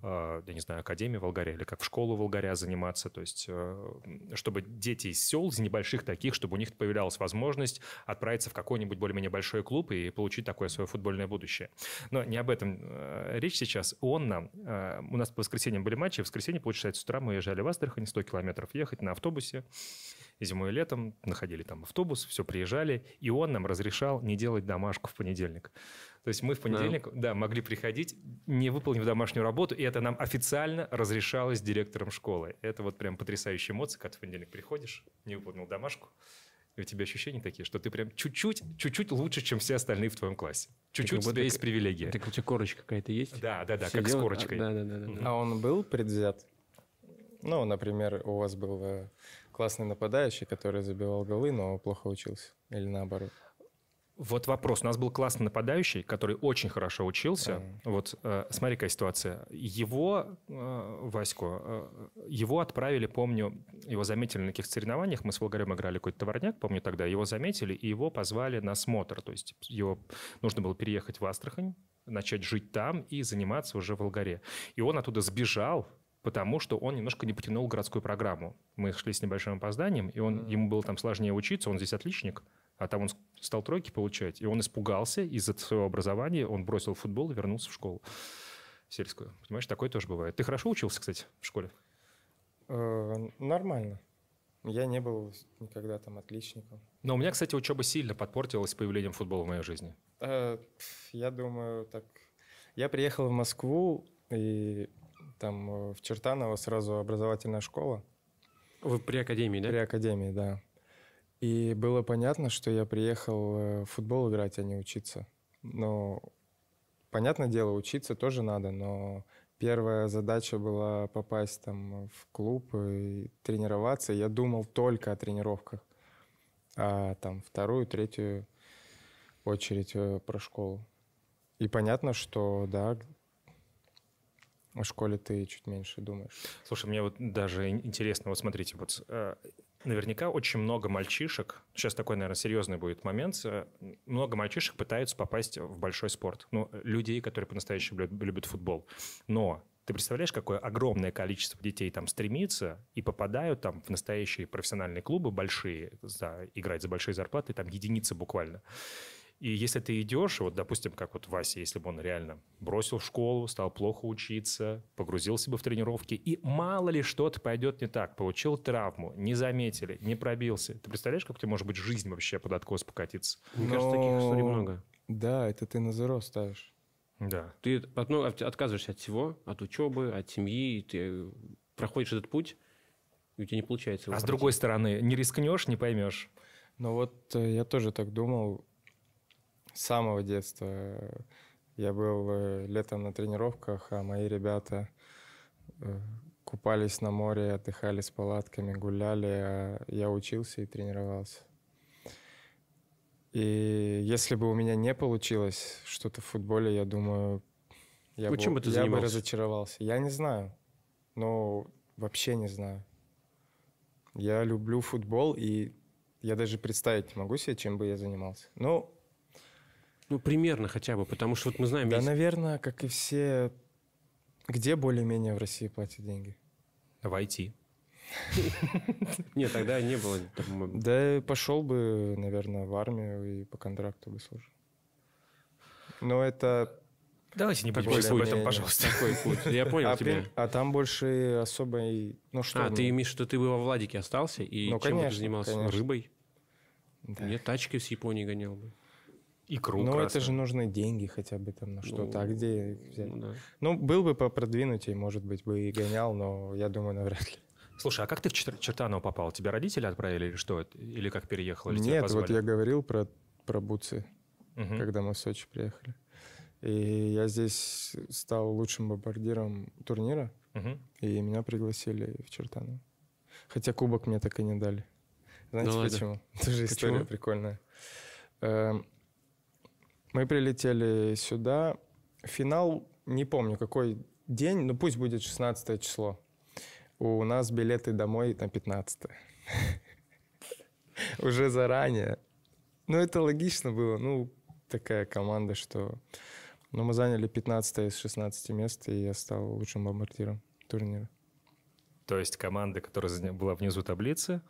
[SPEAKER 3] э, я не знаю, академию Волгаря или как в школу Волгаря заниматься. То есть, э, чтобы дети из сел, из небольших таких, чтобы у них появлялась возможность отправиться в какой-нибудь более-менее большой клуб и получить такое свое футбольное будущее. Но не об этом э, речь сейчас. Он нам... э, у нас по воскресеньям были матчи. В воскресенье, получается, с утра мы уезжали в Астрахань, 100 километров ехать на автобусе. Зимой и летом находили там автобус, все приезжали. И он нам разрешал не делать домашку в понедельник. То есть мы в понедельник, да, могли приходить, не выполнив домашнюю работу, и это нам официально разрешалось директором школы. Это вот прям потрясающая эмоция, когда ты в понедельник приходишь, не выполнил домашку, и у тебя ощущения такие, что ты прям чуть-чуть, чуть-чуть лучше, чем все остальные в твоем классе. Чуть-чуть у
[SPEAKER 2] будто
[SPEAKER 3] тебя есть привилегия.
[SPEAKER 2] Так у тебя корочка какая-то есть?
[SPEAKER 3] Да, да, да,
[SPEAKER 2] Все
[SPEAKER 3] как с
[SPEAKER 2] делают?
[SPEAKER 3] корочкой.
[SPEAKER 2] А, Да, да, да, да, да.
[SPEAKER 1] А он был предвзят? Ну, например, у вас был э, классный нападающий, который забивал голы, но плохо учился. Или наоборот.
[SPEAKER 3] Вот вопрос. У нас был классный нападающий, который очень хорошо учился. Вот э, смотри, какая ситуация. Его, э, Ваську, э, его отправили, помню, его заметили на каких-то соревнованиях. Мы с Волгарем играли какой-то товарняк, помню тогда. Его заметили, и его позвали на смотр. То есть его нужно было переехать в Астрахань, начать жить там и заниматься уже в Волгаре. И он оттуда сбежал, потому что он немножко не потянул городскую программу. Мы шли с небольшим опозданием, и он, ему было там сложнее учиться, он здесь отличник, а там он стал тройки получать, и он испугался из-за своего образования, он бросил футбол и вернулся в школу сельскую. Понимаешь, такое тоже бывает. Ты хорошо учился, кстати, в школе?
[SPEAKER 1] Э, Нормально. Я не был никогда там отличником.
[SPEAKER 3] Но у меня, кстати, учеба сильно подпортилась с появлением футбола в моей жизни.
[SPEAKER 1] Э, Я думаю, так. Я приехал в Москву, и там э, в Чертаново сразу образовательная школа.
[SPEAKER 2] Вы при академии, да?
[SPEAKER 1] При академии, да. И было понятно, что я приехал э, в футбол играть, а не учиться. Но, понятное дело, учиться тоже надо, но первая задача была попасть там в клуб и тренироваться. Я думал только о тренировках. А там вторую, третью очередь э, про школу. И понятно, что, да, о школе ты чуть меньше думаешь.
[SPEAKER 3] Слушай, мне вот даже ин- интересно, вот смотрите, вот э, наверняка очень много мальчишек, сейчас такой, наверное, серьезный будет момент, э, много мальчишек пытаются попасть в большой спорт. Ну, людей, которые по-настоящему любят, футбол. Но ты представляешь, какое огромное количество детей там стремится и попадают там в настоящие профессиональные клубы большие, за, играть за большие зарплаты, там единицы буквально. И если ты идешь, вот, допустим, как вот Вася, если бы он реально бросил школу, стал плохо учиться, погрузился бы в тренировки, и мало ли что-то пойдет не так, получил травму, не заметили, не пробился. Ты представляешь, как у тебя может быть жизнь вообще под откос покатиться?
[SPEAKER 2] Мне кажется, таких историй
[SPEAKER 1] Но-
[SPEAKER 2] много.
[SPEAKER 1] Да, это ты на зеро ставишь.
[SPEAKER 3] Да.
[SPEAKER 2] Ты ну, от- отказываешься от всего, от учебы, от семьи, и ты проходишь этот путь, и у тебя не получается. его
[SPEAKER 3] А с
[SPEAKER 2] пройти.
[SPEAKER 3] другой стороны, не рискнешь, не поймешь.
[SPEAKER 1] Ну вот э, я тоже так думал с самого детства. Я был э, летом на тренировках, а мои ребята э, купались на море, отдыхали с палатками, гуляли, а я учился и тренировался. И если бы у меня не получилось что-то в футболе, я думаю, я,
[SPEAKER 2] Ну, чем бы ты
[SPEAKER 1] я бы разочаровался. Я не знаю. Ну, вообще не знаю. Я люблю футбол, и я даже представить не могу себе, чем бы я занимался. Ну,
[SPEAKER 2] Ну, примерно хотя бы, потому что вот мы знаем...
[SPEAKER 1] да,
[SPEAKER 2] есть-
[SPEAKER 1] наверное, как и все... Где более-менее в России платят деньги?
[SPEAKER 3] Войти.
[SPEAKER 2] Нет, тогда не было.
[SPEAKER 1] Да пошел бы, наверное, в армию и по контракту бы служил. Но это...
[SPEAKER 3] Давайте не будем об этом, пожалуйста.
[SPEAKER 2] Такой путь. (laughs) Я понял
[SPEAKER 1] а,
[SPEAKER 2] тебя.
[SPEAKER 1] а там больше особо и... Ну что
[SPEAKER 2] А, ты имеешь в виду, ты бы во Владике остался, и
[SPEAKER 1] Ну,
[SPEAKER 2] чем бы ты занимался? Рыбой? Нет, тачкой с Японии гонял бы.
[SPEAKER 3] Икру
[SPEAKER 1] Ну, это
[SPEAKER 3] красную.
[SPEAKER 1] же нужны деньги хотя бы там на что-то. А
[SPEAKER 2] Ну,
[SPEAKER 1] где их взять?
[SPEAKER 2] Ну, да.
[SPEAKER 1] Ну, был бы попродвинутее, может быть, бы и гонял, но я думаю, навряд ли.
[SPEAKER 3] Слушай, а как ты в Чер- Чертаново попал? Тебя родители отправили или что? Или как переехал? Или
[SPEAKER 1] Нет, вот я говорил про, про Буцы,
[SPEAKER 3] Мгм.
[SPEAKER 1] когда мы в Сочи приехали. И я здесь стал лучшим бомбардиром турнира,
[SPEAKER 3] Мгм.
[SPEAKER 1] и меня пригласили в Чертаново. Хотя кубок мне так и не дали. Знаете
[SPEAKER 2] ладно?
[SPEAKER 1] почему? (laughs) Тоже история
[SPEAKER 2] Почему?
[SPEAKER 1] прикольная. Эм, Мы прилетели сюда. Финал, не помню какой день, ну пусть будет 16 число. У нас билеты домой на 15 (laughs) Уже заранее. Ну, это логично было. Ну, такая команда, что... Ну, мы заняли 15 из 16 мест, и я стал лучшим бомбардиром турнира.
[SPEAKER 3] То есть команда, которая была внизу таблицы,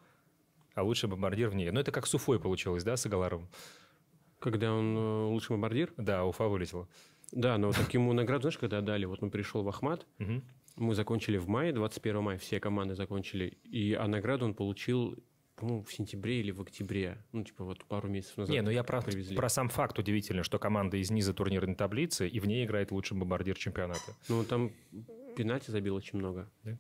[SPEAKER 3] а лучший бомбардир в ней. Ну, это как с Уфой получилось, да, с Агаларовым?
[SPEAKER 2] Когда он э, лучший бомбардир?
[SPEAKER 3] Да, Уфа вылетела.
[SPEAKER 2] Да, но так ему награду, знаешь, когда дали? Вот он пришел в Ахмат, мы закончили в мае, 21 мая, все команды закончили, и, а награду он получил, по-моему, в сентябре или в октябре, ну, типа вот пару месяцев назад.
[SPEAKER 3] Не, ну я про,
[SPEAKER 2] привезли.
[SPEAKER 3] про сам факт удивительный, что команда из низа турнирной таблицы, и в ней играет лучший бомбардир чемпионата.
[SPEAKER 2] Ну, там пенальти забил очень много.
[SPEAKER 3] Да?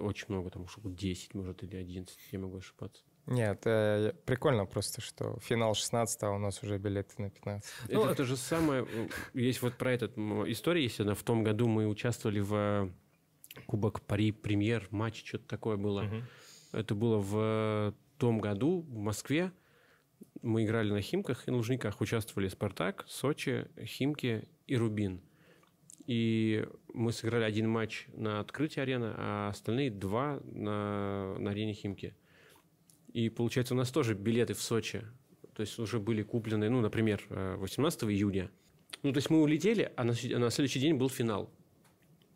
[SPEAKER 2] Очень много, там уж 10, может, или 11, я могу ошибаться.
[SPEAKER 1] Нет, э, прикольно просто, что финал 16 а у нас уже билеты на 15.
[SPEAKER 2] это
[SPEAKER 3] Ну,
[SPEAKER 2] то же самое. э, Есть вот про этот история, есть одна. В том году мы участвовали в э, Кубок Пари Премьер, матч, что-то такое было.
[SPEAKER 3] Мгм.
[SPEAKER 2] Это было в том году в Москве. Мы играли на Химках и на Лужниках. Участвовали Спартак, Сочи, Химки и Рубин. И мы сыграли один матч на открытии арены, а остальные два на, на арене Химки. И получается, у нас тоже билеты в Сочи. То есть уже были куплены, ну, например, э, 18 июня. Ну, то есть мы улетели, а на, след- на следующий день был финал.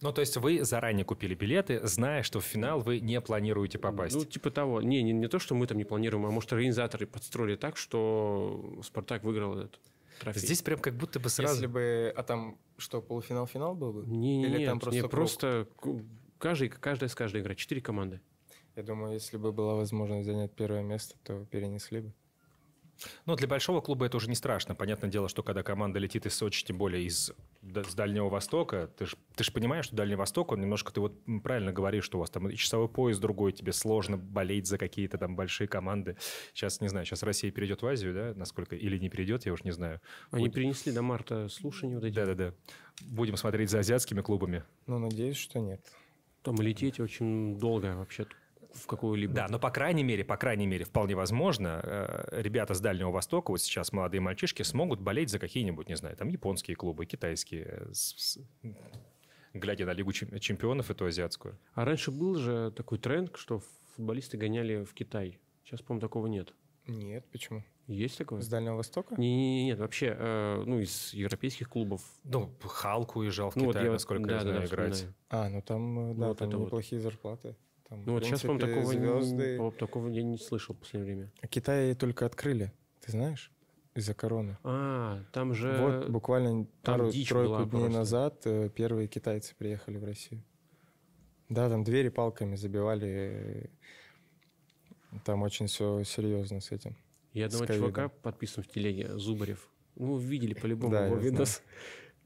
[SPEAKER 3] Ну, то есть вы заранее купили билеты, зная, что в финал вы не планируете попасть.
[SPEAKER 2] Ну, типа того. Не, не, не то, что мы там не планируем, а может, организаторы подстроили так, что Спартак выиграл этот трофей.
[SPEAKER 3] Здесь прям как будто бы сразу...
[SPEAKER 1] Если бы... А там что, полуфинал-финал был бы?
[SPEAKER 2] Не, не,
[SPEAKER 1] Или
[SPEAKER 2] нет,
[SPEAKER 1] там
[SPEAKER 2] не,
[SPEAKER 1] просто круг?
[SPEAKER 2] просто каждый, каждая с каждой играет. Четыре команды.
[SPEAKER 1] Я думаю, если бы была возможность занять первое место, то перенесли бы.
[SPEAKER 3] Ну, для большого клуба это уже не страшно. Понятное дело, что когда команда летит из Сочи, тем более из с Дальнего Востока, ты же ты ж понимаешь, что Дальний Восток, он немножко, ты вот правильно говоришь, что у вас там и часовой пояс другой, тебе сложно болеть за какие-то там большие команды. Сейчас, не знаю, сейчас Россия перейдет в Азию, да, насколько, или не перейдет, я уж не знаю.
[SPEAKER 2] Они
[SPEAKER 3] Будет-
[SPEAKER 2] принесли до марта слушания вот эти.
[SPEAKER 3] Да-да-да. Будем смотреть за азиатскими клубами.
[SPEAKER 1] Ну, надеюсь, что нет.
[SPEAKER 2] Там лететь очень долго вообще в какую-либо.
[SPEAKER 3] Да, но по крайней мере, по крайней мере, вполне возможно, э, ребята с Дальнего Востока, вот сейчас молодые мальчишки, смогут болеть за какие-нибудь, не знаю, там японские клубы, китайские. э, с- с- глядя на Лигу чем- чемпионов, эту азиатскую.
[SPEAKER 2] А раньше был же такой тренд, что футболисты гоняли в Китай. Сейчас, по-моему, такого нет.
[SPEAKER 1] Нет, почему?
[SPEAKER 2] Есть такое?
[SPEAKER 1] С Дальнего Востока?
[SPEAKER 2] Не, не, не, нет, вообще, э, ну, из европейских клубов.
[SPEAKER 3] Ну, Халк уезжал в
[SPEAKER 2] ну,
[SPEAKER 3] Китай,
[SPEAKER 2] вот
[SPEAKER 3] насколько
[SPEAKER 2] да,
[SPEAKER 3] я знаю,
[SPEAKER 2] да,
[SPEAKER 3] играть.
[SPEAKER 2] вспоминаю.
[SPEAKER 1] А, ну там, э, да,
[SPEAKER 2] вот
[SPEAKER 1] там
[SPEAKER 2] это вот.
[SPEAKER 1] неплохие зарплаты. Там,
[SPEAKER 2] Ну, вот сейчас, по-моему, такого,
[SPEAKER 1] звезды.
[SPEAKER 2] не, такого я не слышал в последнее время.
[SPEAKER 1] А Китай только открыли, ты знаешь, из-за короны.
[SPEAKER 2] А, там же...
[SPEAKER 1] Вот буквально
[SPEAKER 2] там
[SPEAKER 1] пару
[SPEAKER 2] дичь
[SPEAKER 1] тройку
[SPEAKER 2] была
[SPEAKER 1] дней
[SPEAKER 2] просто.
[SPEAKER 1] назад э, первые китайцы приехали в Россию. Да, там двери палками забивали. э, Там очень все серьезно с этим.
[SPEAKER 2] Я одного чувака подписан в телеге, Зубарев. Ну, видели по-любому
[SPEAKER 1] Да,
[SPEAKER 2] его
[SPEAKER 1] я знаю.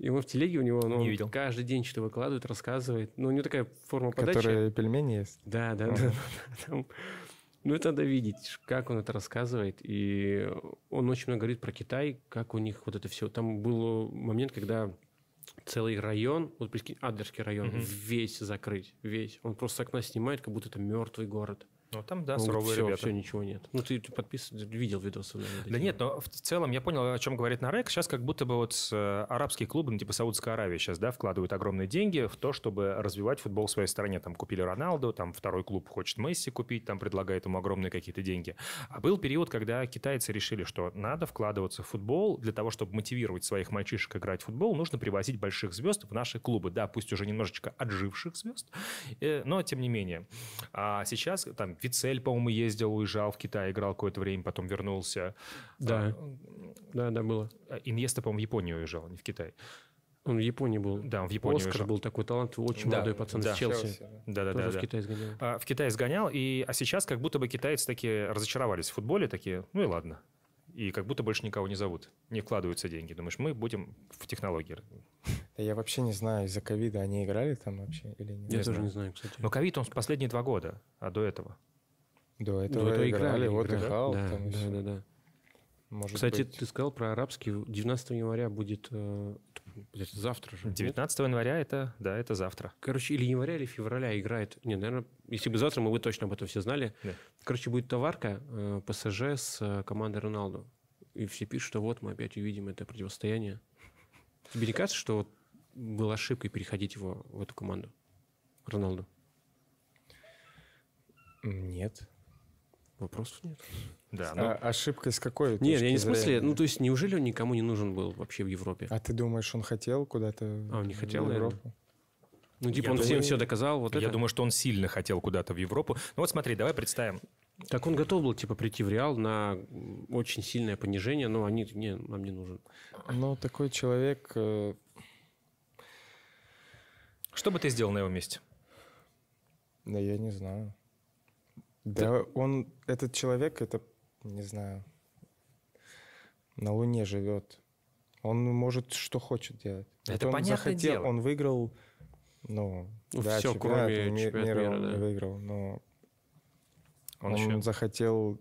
[SPEAKER 2] И он в телеге у него, ну,
[SPEAKER 3] Не
[SPEAKER 2] он
[SPEAKER 3] видел.
[SPEAKER 2] каждый день что-то выкладывает, рассказывает. Ну, у него такая форма подачи.
[SPEAKER 1] Которые пельмени есть.
[SPEAKER 2] Да, да, да. Там- Ну, это надо видеть, как он это рассказывает. И он очень много говорит про Китай, как у них вот это все. Там был момент, когда целый район, вот прикинь, Адлерский район, весь закрыть, весь. Он просто с окна снимает, как будто это мертвый город.
[SPEAKER 3] Ну, там, да,
[SPEAKER 2] говорит,
[SPEAKER 3] суровые
[SPEAKER 2] все,
[SPEAKER 3] ребята.
[SPEAKER 2] все, ничего нет. Ну, ты, ты подписан, ты видел видосы, наверное.
[SPEAKER 3] Да нет, но в целом я понял, о чем говорит Нарек. Сейчас как будто бы вот э, арабские клубы, ну, типа Саудовская Аравия сейчас, да, вкладывают огромные деньги в то, чтобы развивать футбол в своей стране. Там купили Роналду, там второй клуб хочет Месси купить, там предлагает ему огромные какие-то деньги. А был период, когда китайцы решили, что надо вкладываться в футбол для того, чтобы мотивировать своих мальчишек играть в футбол, нужно привозить больших звезд в наши клубы. Да, пусть уже немножечко отживших звезд, э, но тем не менее. А сейчас там Вицель, по-моему, ездил, уезжал в Китай, играл какое-то время, потом вернулся.
[SPEAKER 2] Да.
[SPEAKER 3] А,
[SPEAKER 2] Да, да, было.
[SPEAKER 3] а, Иньеста, по-моему, в Японию уезжал, а не в Китай.
[SPEAKER 2] Он в Японии был.
[SPEAKER 3] Да, он в Японию
[SPEAKER 2] Оскар
[SPEAKER 3] уезжал.
[SPEAKER 2] был такой талантливый, очень
[SPEAKER 3] Да,
[SPEAKER 2] молодой пацан
[SPEAKER 3] да.
[SPEAKER 2] из Челси.
[SPEAKER 1] Челси, да.
[SPEAKER 2] Тоже
[SPEAKER 3] Да-да-да.
[SPEAKER 2] в Китай сгонял.
[SPEAKER 3] А, В Китай сгонял, и, а сейчас как будто бы китайцы такие разочаровались в футболе, такие, ну и ладно. И как будто больше никого не зовут. Не вкладываются деньги. Думаешь, мы будем в технологии.
[SPEAKER 1] Да я вообще не знаю, из-за ковида они играли там вообще или нет?
[SPEAKER 2] Я тоже
[SPEAKER 3] знаю.
[SPEAKER 2] не знаю, кстати.
[SPEAKER 3] Но ковид он последние два года, а до этого.
[SPEAKER 1] До этого
[SPEAKER 2] это
[SPEAKER 1] играли, вот и
[SPEAKER 2] играли.
[SPEAKER 1] Халк
[SPEAKER 2] Да,
[SPEAKER 1] там и
[SPEAKER 2] да,
[SPEAKER 1] всё.
[SPEAKER 2] да, да.
[SPEAKER 1] Может
[SPEAKER 2] Кстати,
[SPEAKER 1] быть.
[SPEAKER 2] ты сказал про арабский. 19 января будет... э, завтра же. нет?
[SPEAKER 3] 19 января это, да, это завтра.
[SPEAKER 2] Короче, или января, или февраля играет. Не, наверное, если бы завтра, мы бы точно об этом все знали.
[SPEAKER 3] Да.
[SPEAKER 2] Короче, будет товарка э, ПСЖ с э, командой Роналду. И все пишут, что вот мы опять увидим это противостояние. Тебе не кажется, что вот была ошибкой переходить его в эту команду? Роналду?
[SPEAKER 1] Нет.
[SPEAKER 2] Вопросов нет.
[SPEAKER 3] Да, ну,
[SPEAKER 1] А ошибка с какой
[SPEAKER 2] Нет,
[SPEAKER 1] точки
[SPEAKER 2] я не в смысле... Ну, то есть, неужели он никому не нужен был вообще в Европе?
[SPEAKER 1] А ты думаешь, он хотел куда-то
[SPEAKER 2] А, он не
[SPEAKER 1] в
[SPEAKER 2] хотел, наверное?
[SPEAKER 1] Европу?
[SPEAKER 2] Ну, типа,
[SPEAKER 3] Я
[SPEAKER 2] он всем
[SPEAKER 3] думаю-
[SPEAKER 2] все доказал, вот
[SPEAKER 3] я
[SPEAKER 2] это.
[SPEAKER 3] думаю, что он сильно хотел куда-то в Европу. Ну вот смотри, давай представим.
[SPEAKER 2] Так он готов был, типа, прийти в Реал на очень сильное понижение, но они, не, нам не нужен.
[SPEAKER 1] Ну, такой человек... э,
[SPEAKER 3] Что бы ты сделал на его месте?
[SPEAKER 1] Да я не знаю. Да он, этот человек, это, не знаю, на Луне живет. Он может что хочет делать.
[SPEAKER 3] Это
[SPEAKER 1] он
[SPEAKER 3] понятное
[SPEAKER 1] захотел,
[SPEAKER 3] дело.
[SPEAKER 1] он выиграл, ну,
[SPEAKER 2] Ну,
[SPEAKER 1] да,
[SPEAKER 2] всё,
[SPEAKER 1] чемпионат
[SPEAKER 2] кроме
[SPEAKER 1] ми-
[SPEAKER 2] чемпионата
[SPEAKER 1] мира
[SPEAKER 2] мира,
[SPEAKER 1] он не
[SPEAKER 2] да.
[SPEAKER 1] выиграл, но
[SPEAKER 3] Он
[SPEAKER 1] он,
[SPEAKER 3] еще-
[SPEAKER 1] захотел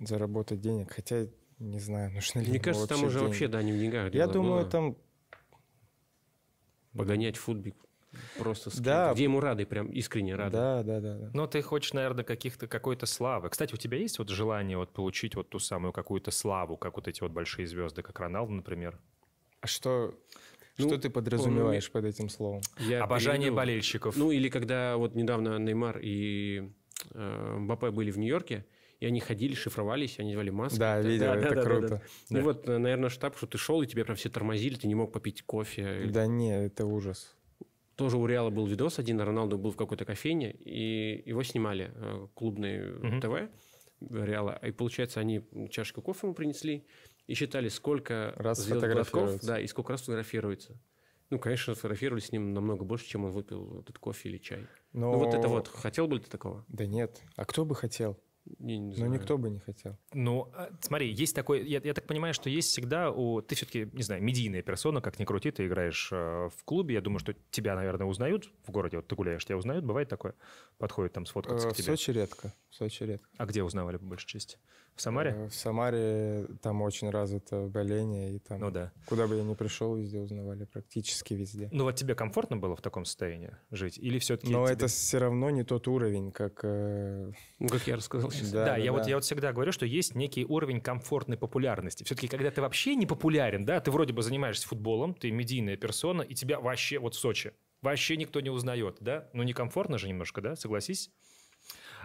[SPEAKER 1] заработать денег, хотя не знаю, (laughs) нужно ли
[SPEAKER 2] Мне кажется, там уже
[SPEAKER 1] деньги.
[SPEAKER 2] вообще, да, не в деньгах
[SPEAKER 1] Я
[SPEAKER 2] дело
[SPEAKER 1] думаю,
[SPEAKER 2] было.
[SPEAKER 1] там
[SPEAKER 2] Погонять футбик просто с
[SPEAKER 1] Да.
[SPEAKER 2] Где ему рады, прям искренне рады.
[SPEAKER 1] Да, да, да, да.
[SPEAKER 3] Ну, ты хочешь, наверное, каких-то какой-то славы. Кстати, у тебя есть вот желание вот получить вот ту самую какую-то славу, как вот эти вот большие звезды, как Роналду, например?
[SPEAKER 1] А что,
[SPEAKER 2] Ну,
[SPEAKER 1] что ты подразумеваешь под этим словом?
[SPEAKER 2] Я
[SPEAKER 3] Обожание
[SPEAKER 2] переведу.
[SPEAKER 3] болельщиков.
[SPEAKER 2] Ну, или когда вот недавно Неймар и э, Мбаппе были в Нью-Йорке, и они ходили, шифровались, они звали маски.
[SPEAKER 1] Да, видел, это круто.
[SPEAKER 2] Ну вот, э, наверное, штаб, что ты шел, и тебя прям все тормозили, ты не мог попить кофе.
[SPEAKER 1] Да не, это ужас.
[SPEAKER 2] Тоже у Реала был видос один, Роналду был в какой-то кофейне, и его снимали э, клубные
[SPEAKER 3] Мгм.
[SPEAKER 2] ТВ Реала. И получается, они чашку кофе ему принесли и считали, сколько
[SPEAKER 1] Раз
[SPEAKER 2] глотков, да, и сколько раз фотографируется. Ну, конечно, фотографировали с ним намного больше, чем он выпил этот кофе или чай.
[SPEAKER 1] Но...
[SPEAKER 2] Ну, вот это вот. Хотел бы ты такого?
[SPEAKER 1] Да нет. А кто бы хотел?
[SPEAKER 2] Не, не
[SPEAKER 1] Ну,
[SPEAKER 2] знаю.
[SPEAKER 1] никто бы не хотел.
[SPEAKER 3] Ну, а, смотри, есть такой, я, я так понимаю, что есть всегда у... Ты все-таки, не знаю, медийная персона, как ни крути, ты играешь э, в клубе, я думаю, что тебя, наверное, узнают в городе, вот ты гуляешь, тебя узнают, бывает такое? Подходит там сфоткаться
[SPEAKER 1] Э,
[SPEAKER 3] к
[SPEAKER 1] В
[SPEAKER 3] тебе.
[SPEAKER 1] Сочи редко. В Сочи редко.
[SPEAKER 3] А где узнавали, по большей части? В Самаре?
[SPEAKER 1] Э, В Самаре там очень развито боление, и там
[SPEAKER 3] Ну да.
[SPEAKER 1] куда бы я ни пришел, везде узнавали, практически везде.
[SPEAKER 3] Ну вот тебе комфортно было в таком состоянии жить? Или все-таки...
[SPEAKER 1] Но это все равно не тот уровень, как... э,
[SPEAKER 2] Ну, как я рассказал сейчас.
[SPEAKER 3] Да,
[SPEAKER 1] Да,
[SPEAKER 3] я,
[SPEAKER 1] да,
[SPEAKER 3] Вот,
[SPEAKER 1] да.
[SPEAKER 3] я вот всегда говорю, что есть некий уровень комфортной популярности. Все-таки, когда ты вообще не популярен, да, ты вроде бы занимаешься футболом, ты медийная персона, и тебя вообще, вот в Сочи, вообще никто не узнает, да? Ну, некомфортно же немножко, да, согласись?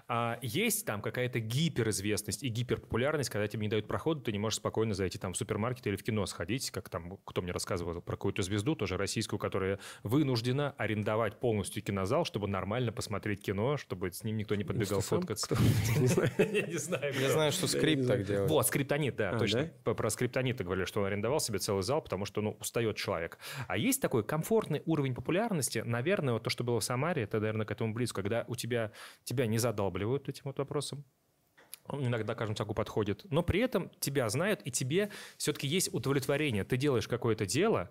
[SPEAKER 3] А есть там какая-то гиперизвестность и гиперпопулярность, когда тебе не дают проходу, ты не можешь спокойно зайти там в супермаркет или в кино сходить, как там, кто мне рассказывал про какую-то звезду, тоже российскую, которая вынуждена арендовать полностью кинозал, чтобы нормально посмотреть кино, чтобы с ним никто не подбегал фоткаться. (laughs) Я не знаю.
[SPEAKER 1] Я знаю, что скрипт так делает.
[SPEAKER 3] Вот, скриптонит, да,
[SPEAKER 2] А,
[SPEAKER 3] точно. Про скриптонита говорили, что он арендовал себе целый зал, потому что, ну, устает человек. А есть такой комфортный уровень популярности, наверное, вот то, что было в Самаре, это, наверное, к этому близко, когда у тебя, тебя не задалбливают этим вот вопросом, он иногда, кажем так, подходит, но при этом тебя знают, и тебе все-таки есть удовлетворение. Ты делаешь какое-то дело,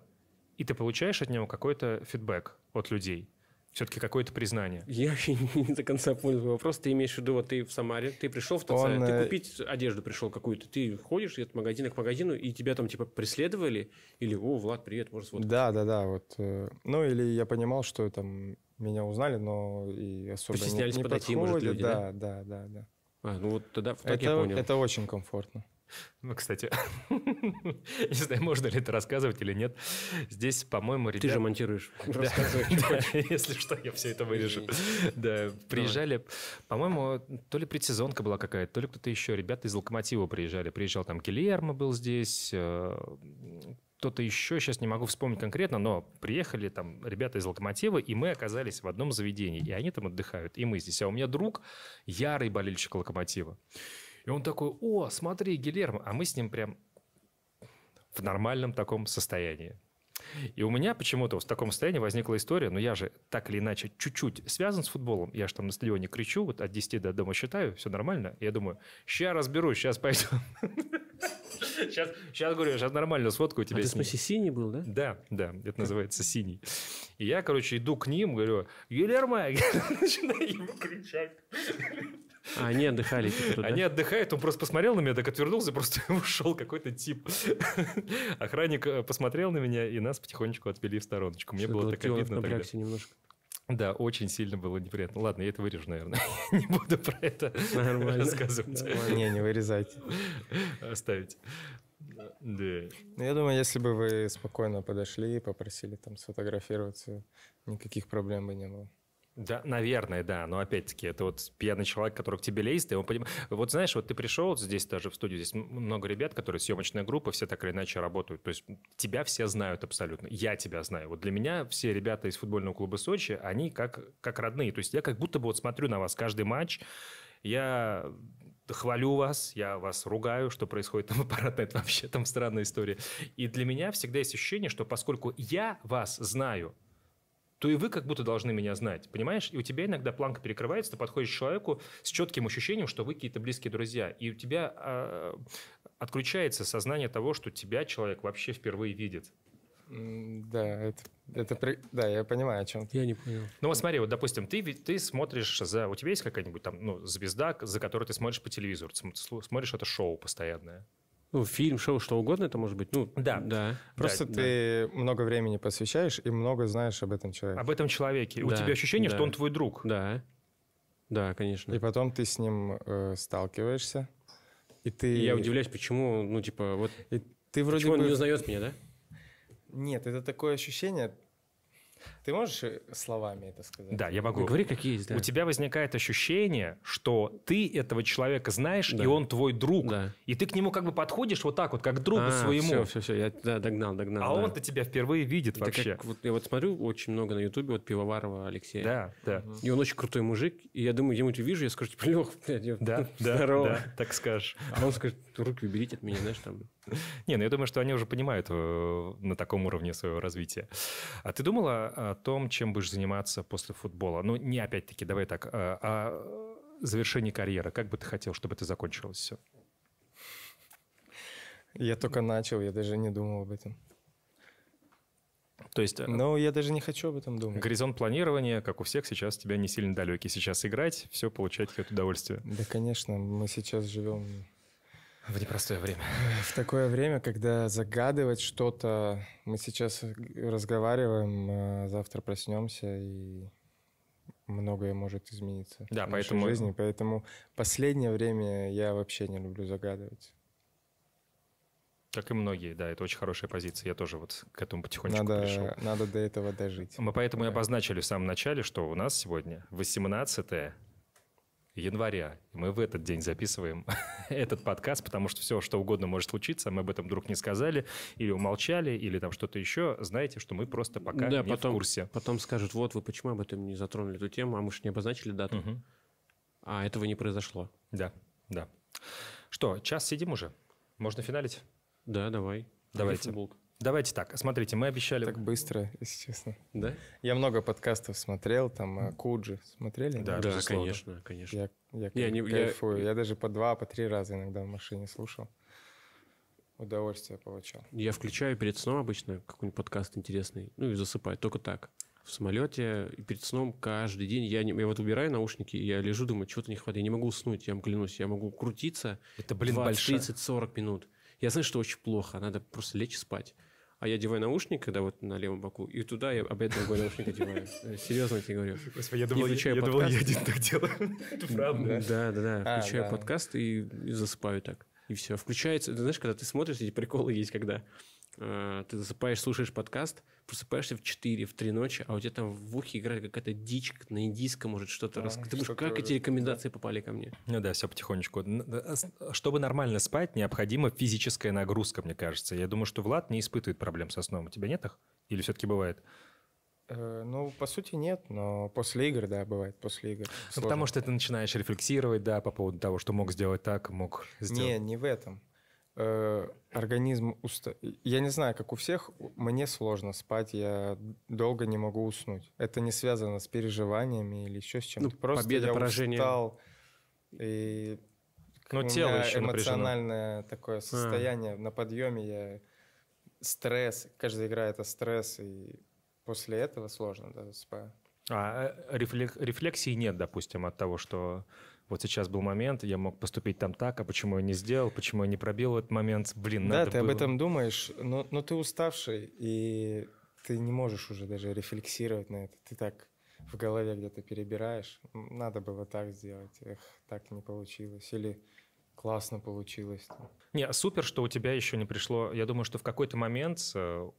[SPEAKER 3] и ты получаешь от него какой-то фидбэк от людей. Все-таки какое-то признание.
[SPEAKER 2] Я вообще не, (laughs) не до конца понял вопрос. Ты имеешь в виду, вот ты в Самаре, ты пришел в ТЦ,
[SPEAKER 1] Он,
[SPEAKER 2] ты
[SPEAKER 1] э,
[SPEAKER 2] купить одежду пришел какую-то, ты ходишь от магазина к магазину, и тебя там типа преследовали, или, о, Влад, привет, может, вот
[SPEAKER 1] Да, да, да. Вот, э, ну, или я понимал, что там меня узнали, но и особо не,
[SPEAKER 2] Постеснялись
[SPEAKER 1] не
[SPEAKER 2] подойти, может,
[SPEAKER 1] подходят.
[SPEAKER 2] люди,
[SPEAKER 1] да, да, да, да.
[SPEAKER 2] А, ну вот тогда так
[SPEAKER 1] Это,
[SPEAKER 2] я понял.
[SPEAKER 1] это очень комфортно.
[SPEAKER 3] Ну, кстати, (laughs) не знаю, можно ли это рассказывать или нет. Здесь, по-моему,
[SPEAKER 2] Ты
[SPEAKER 3] ребята...
[SPEAKER 2] же монтируешь. (laughs)
[SPEAKER 3] Да, (laughs) если что, я все это вырежу. Да, приезжали, по-моему, то ли предсезонка была какая-то, то ли кто-то еще. Ребята из «Локомотива» приезжали. Приезжал там Гильермо был здесь, э, кто-то еще, сейчас не могу вспомнить конкретно, но приехали там ребята из «Локомотива», и мы оказались в одном заведении, и они там отдыхают, и мы здесь. А у меня друг ярый болельщик «Локомотива». И он такой, о, смотри, Гильермо, а мы с ним прям в нормальном таком состоянии. И у меня почему-то в таком состоянии возникла история, но я же так или иначе чуть-чуть связан с футболом, я же там на стадионе кричу, вот от 10 до дома считаю, все нормально. Я думаю, сейчас разберусь, сейчас пойду. (laughs) Сейчас, сейчас говорю, сейчас нормально сфоткаю
[SPEAKER 2] А
[SPEAKER 3] тебя
[SPEAKER 2] ты, в смысле, синий был, да?
[SPEAKER 3] Да, да, это называется синий. И я, короче, иду к ним, говорю, Гильермо, (laughs) начинаю ему кричать.
[SPEAKER 2] А, они отдыхали, типа, да?
[SPEAKER 3] Они отдыхают, он просто посмотрел на меня, так отвернулся, просто (laughs) ушел какой-то тип. Охранник э, посмотрел на меня, и нас потихонечку отвели в стороночку. Мне
[SPEAKER 2] Что,
[SPEAKER 3] было так обидно тогда.
[SPEAKER 2] немножко.
[SPEAKER 3] Да, очень сильно было неприятно. Ладно, я это вырежу, наверное. (laughs) Не буду про это
[SPEAKER 2] Нормально.
[SPEAKER 3] рассказывать.
[SPEAKER 1] Не, не вырезайте.
[SPEAKER 3] Оставить. Да.
[SPEAKER 1] Ну, я думаю, если бы вы спокойно подошли и попросили там сфотографироваться, никаких проблем бы не было.
[SPEAKER 3] Да, наверное, да. Но опять-таки, это вот пьяный человек, который к тебе лезет, и он поним- Вот знаешь, вот ты пришел здесь даже в студию, здесь много ребят, которые съемочная группа, все так или иначе работают. То есть тебя все знают абсолютно. Я тебя знаю. Вот для меня все ребята из футбольного клуба Сочи, они как, как родные. То есть я как будто бы вот смотрю на вас каждый матч, я хвалю вас, я вас ругаю, что происходит там (laughs) аппаратно, это вообще там странная история. И для меня всегда есть ощущение, что поскольку я вас знаю, то и вы как будто должны меня знать, понимаешь? И у тебя иногда планка перекрывается, ты подходишь к человеку с четким ощущением, что вы какие-то близкие друзья, и у тебя а, отключается сознание того, что тебя человек вообще впервые видит.
[SPEAKER 1] Да, это, это при- да, я понимаю, о чем ты.
[SPEAKER 2] Я не понял.
[SPEAKER 3] Ну вот смотри, вот допустим, ты, ты смотришь за... У тебя есть какая-нибудь там ну, звезда, за которой ты смотришь по телевизору, ты смотришь это шоу постоянное.
[SPEAKER 2] Ну, фильм, шоу, что угодно это может быть. Ну,
[SPEAKER 3] Да.
[SPEAKER 2] Да.
[SPEAKER 1] Просто
[SPEAKER 3] Да,
[SPEAKER 1] ты много времени посвящаешь и много знаешь об этом человеке.
[SPEAKER 3] Об этом человеке. У
[SPEAKER 2] Да,
[SPEAKER 3] тебя ощущение,
[SPEAKER 2] да.
[SPEAKER 3] что он твой друг.
[SPEAKER 2] Да. Да, конечно.
[SPEAKER 1] И потом ты с ним э, сталкиваешься, и ты...
[SPEAKER 2] И я удивляюсь, почему, ну, типа, вот...
[SPEAKER 1] и ты вроде
[SPEAKER 2] Почему он
[SPEAKER 1] бы...
[SPEAKER 2] не узнает меня, да?
[SPEAKER 1] Нет, это такое ощущение... Ты можешь э, словами это сказать?
[SPEAKER 3] Да, я могу.
[SPEAKER 2] Говори, как есть, да.
[SPEAKER 3] У тебя возникает ощущение, что ты этого человека знаешь,
[SPEAKER 2] Да.
[SPEAKER 3] и он твой друг.
[SPEAKER 2] Да.
[SPEAKER 3] И ты к нему как бы подходишь вот так вот, как к другу
[SPEAKER 2] А,
[SPEAKER 3] своему.
[SPEAKER 2] Все, все, все, я да, догнал, догнал.
[SPEAKER 3] а
[SPEAKER 2] да.
[SPEAKER 3] он-то тебя впервые видит
[SPEAKER 2] Это
[SPEAKER 3] вообще.
[SPEAKER 2] как вот я вот смотрю очень много на Ютубе, вот Пивоварова Алексея.
[SPEAKER 3] Да, да.
[SPEAKER 2] И он очень крутой мужик. И я думаю, где-нибудь увижу, я скажу, типа, Лех, (laughs) блядь, я-
[SPEAKER 3] да, (laughs)
[SPEAKER 2] здорово.
[SPEAKER 3] да, так скажешь.
[SPEAKER 2] А он скажет, руки уберите от меня, знаешь, там. (laughs)
[SPEAKER 3] Не, ну я думаю, что они уже понимают э, на таком уровне своего развития. А ты думала о том, чем будешь заниматься после футбола? Ну, не опять-таки, давай так, а, о завершении карьеры. Как бы ты хотел, чтобы это закончилось все?
[SPEAKER 1] Я только начал, я даже не думал об этом.
[SPEAKER 3] То есть
[SPEAKER 1] Но я даже не хочу об этом думать.
[SPEAKER 3] горизонт планирования, как у всех, сейчас тебя не сильно далекий. Сейчас играть, все получать какое-то удовольствие.
[SPEAKER 1] Да, конечно, мы сейчас живем
[SPEAKER 3] В непростое время.
[SPEAKER 1] в такое время, когда загадывать что-то... Мы сейчас разговариваем, а завтра проснемся, и многое может измениться
[SPEAKER 3] Да,
[SPEAKER 1] в нашей
[SPEAKER 3] поэтому-
[SPEAKER 1] жизни. Поэтому последнее время я вообще не люблю загадывать.
[SPEAKER 3] Как и многие, да, это очень хорошая позиция. Я тоже вот к этому потихонечку
[SPEAKER 1] Надо,
[SPEAKER 3] пришел.
[SPEAKER 1] надо до этого дожить.
[SPEAKER 3] Мы поэтому и
[SPEAKER 1] Да.
[SPEAKER 3] обозначили в самом начале, что у нас сегодня 18 января. И мы в этот день записываем (laughs) этот подкаст, потому что все, что угодно может случиться, мы об этом вдруг не сказали, или умолчали, или там что-то еще. Знаете, что мы просто пока
[SPEAKER 2] Да,
[SPEAKER 3] не
[SPEAKER 2] потом-
[SPEAKER 3] в курсе.
[SPEAKER 2] Потом скажут, вот вы почему об этом не затронули эту тему, а мы же не обозначили дату.
[SPEAKER 3] Мгм.
[SPEAKER 2] А этого не произошло.
[SPEAKER 3] Да, да. Что, час сидим уже? Можно финалить?
[SPEAKER 2] Да, давай.
[SPEAKER 3] Давайте.
[SPEAKER 2] футболка?
[SPEAKER 3] Давайте так. Смотрите, мы обещали...
[SPEAKER 1] Так быстро, если честно.
[SPEAKER 2] Да?
[SPEAKER 1] Я много подкастов смотрел, там э, Куджи смотрели?
[SPEAKER 3] Да,
[SPEAKER 2] Да,
[SPEAKER 3] безусловно.
[SPEAKER 2] конечно, конечно.
[SPEAKER 1] Я, я,
[SPEAKER 2] Я не- я-
[SPEAKER 1] кайфую. Я... даже по два, по три раза иногда в машине слушал. Удовольствие получал.
[SPEAKER 2] Я включаю перед сном обычно какой-нибудь подкаст интересный, ну и засыпаю, только так. В самолете и перед сном каждый день. Я, не, я вот убираю наушники, и я лежу, думаю, чего-то не хватает. Я не могу уснуть, я вам клянусь. Я могу крутиться
[SPEAKER 3] Это, блин,
[SPEAKER 2] 20,
[SPEAKER 3] большая...
[SPEAKER 2] 30, 40 минут. Я знаю, что очень плохо, надо просто лечь и спать. А я одеваю наушник, когда вот на левом боку, и туда я опять другой наушник одеваю. Э, Серьезно тебе говорю.
[SPEAKER 3] Господи, я
[SPEAKER 2] думал, я- включаю я думал, подкаст. я
[SPEAKER 3] один так делаю. (laughs) Это правда.
[SPEAKER 2] Да, да, да.
[SPEAKER 1] А,
[SPEAKER 2] Включаю
[SPEAKER 1] да.
[SPEAKER 2] подкаст и, и засыпаю так. И все. Включается. Ты знаешь, когда ты смотришь, эти приколы есть, когда э, ты засыпаешь, слушаешь подкаст, просыпаешься в 4, в 3 ночи, а у тебя там в ухе играет какая-то дичь на индийском, может, что-то.
[SPEAKER 1] А,
[SPEAKER 2] рас- Ты думаешь, как эти рекомендации попали ко мне?
[SPEAKER 3] Ну да, все потихонечку. Да, с- Чтобы нормально спать, необходима физическая нагрузка, мне кажется. Я думаю, что Влад не испытывает проблем со сном. У тебя нет их? Или все-таки бывает?
[SPEAKER 1] Э, ну, по сути, нет, но после игр, да, бывает, после игр.
[SPEAKER 3] Ну, потому что ты начинаешь рефлексировать, да, по поводу того, что мог сделать так, мог
[SPEAKER 1] Не,
[SPEAKER 3] сделать.
[SPEAKER 1] не в этом. Э, организм уста... Я не знаю, как у всех, мне сложно спать, я долго не могу уснуть. Это не связано с переживаниями или еще с чем-то.
[SPEAKER 2] Ну,
[SPEAKER 1] Просто
[SPEAKER 2] победа,
[SPEAKER 1] я
[SPEAKER 2] поражение.
[SPEAKER 1] устал, и
[SPEAKER 3] Но
[SPEAKER 1] у
[SPEAKER 3] тело
[SPEAKER 1] меня
[SPEAKER 3] еще напряжено.
[SPEAKER 1] эмоциональное такое состояние на подъеме, я стресс, каждая игра это стресс, и после этого сложно да, засыпаю.
[SPEAKER 3] А э, рефлек- рефлексии нет, допустим, от того, что вот сейчас был момент, я мог поступить там так, а почему я не сделал, почему я не пробил этот момент, блин,
[SPEAKER 1] Да,
[SPEAKER 3] надо
[SPEAKER 1] ты об
[SPEAKER 3] было.
[SPEAKER 1] этом думаешь, но, но ты уставший, и ты не можешь уже даже рефлексировать на это. Ты так в голове где-то перебираешь. Надо было так сделать. Эх, так не получилось. Или классно получилось.
[SPEAKER 3] Не, супер, что у тебя еще не пришло. Я думаю, что в какой-то момент э,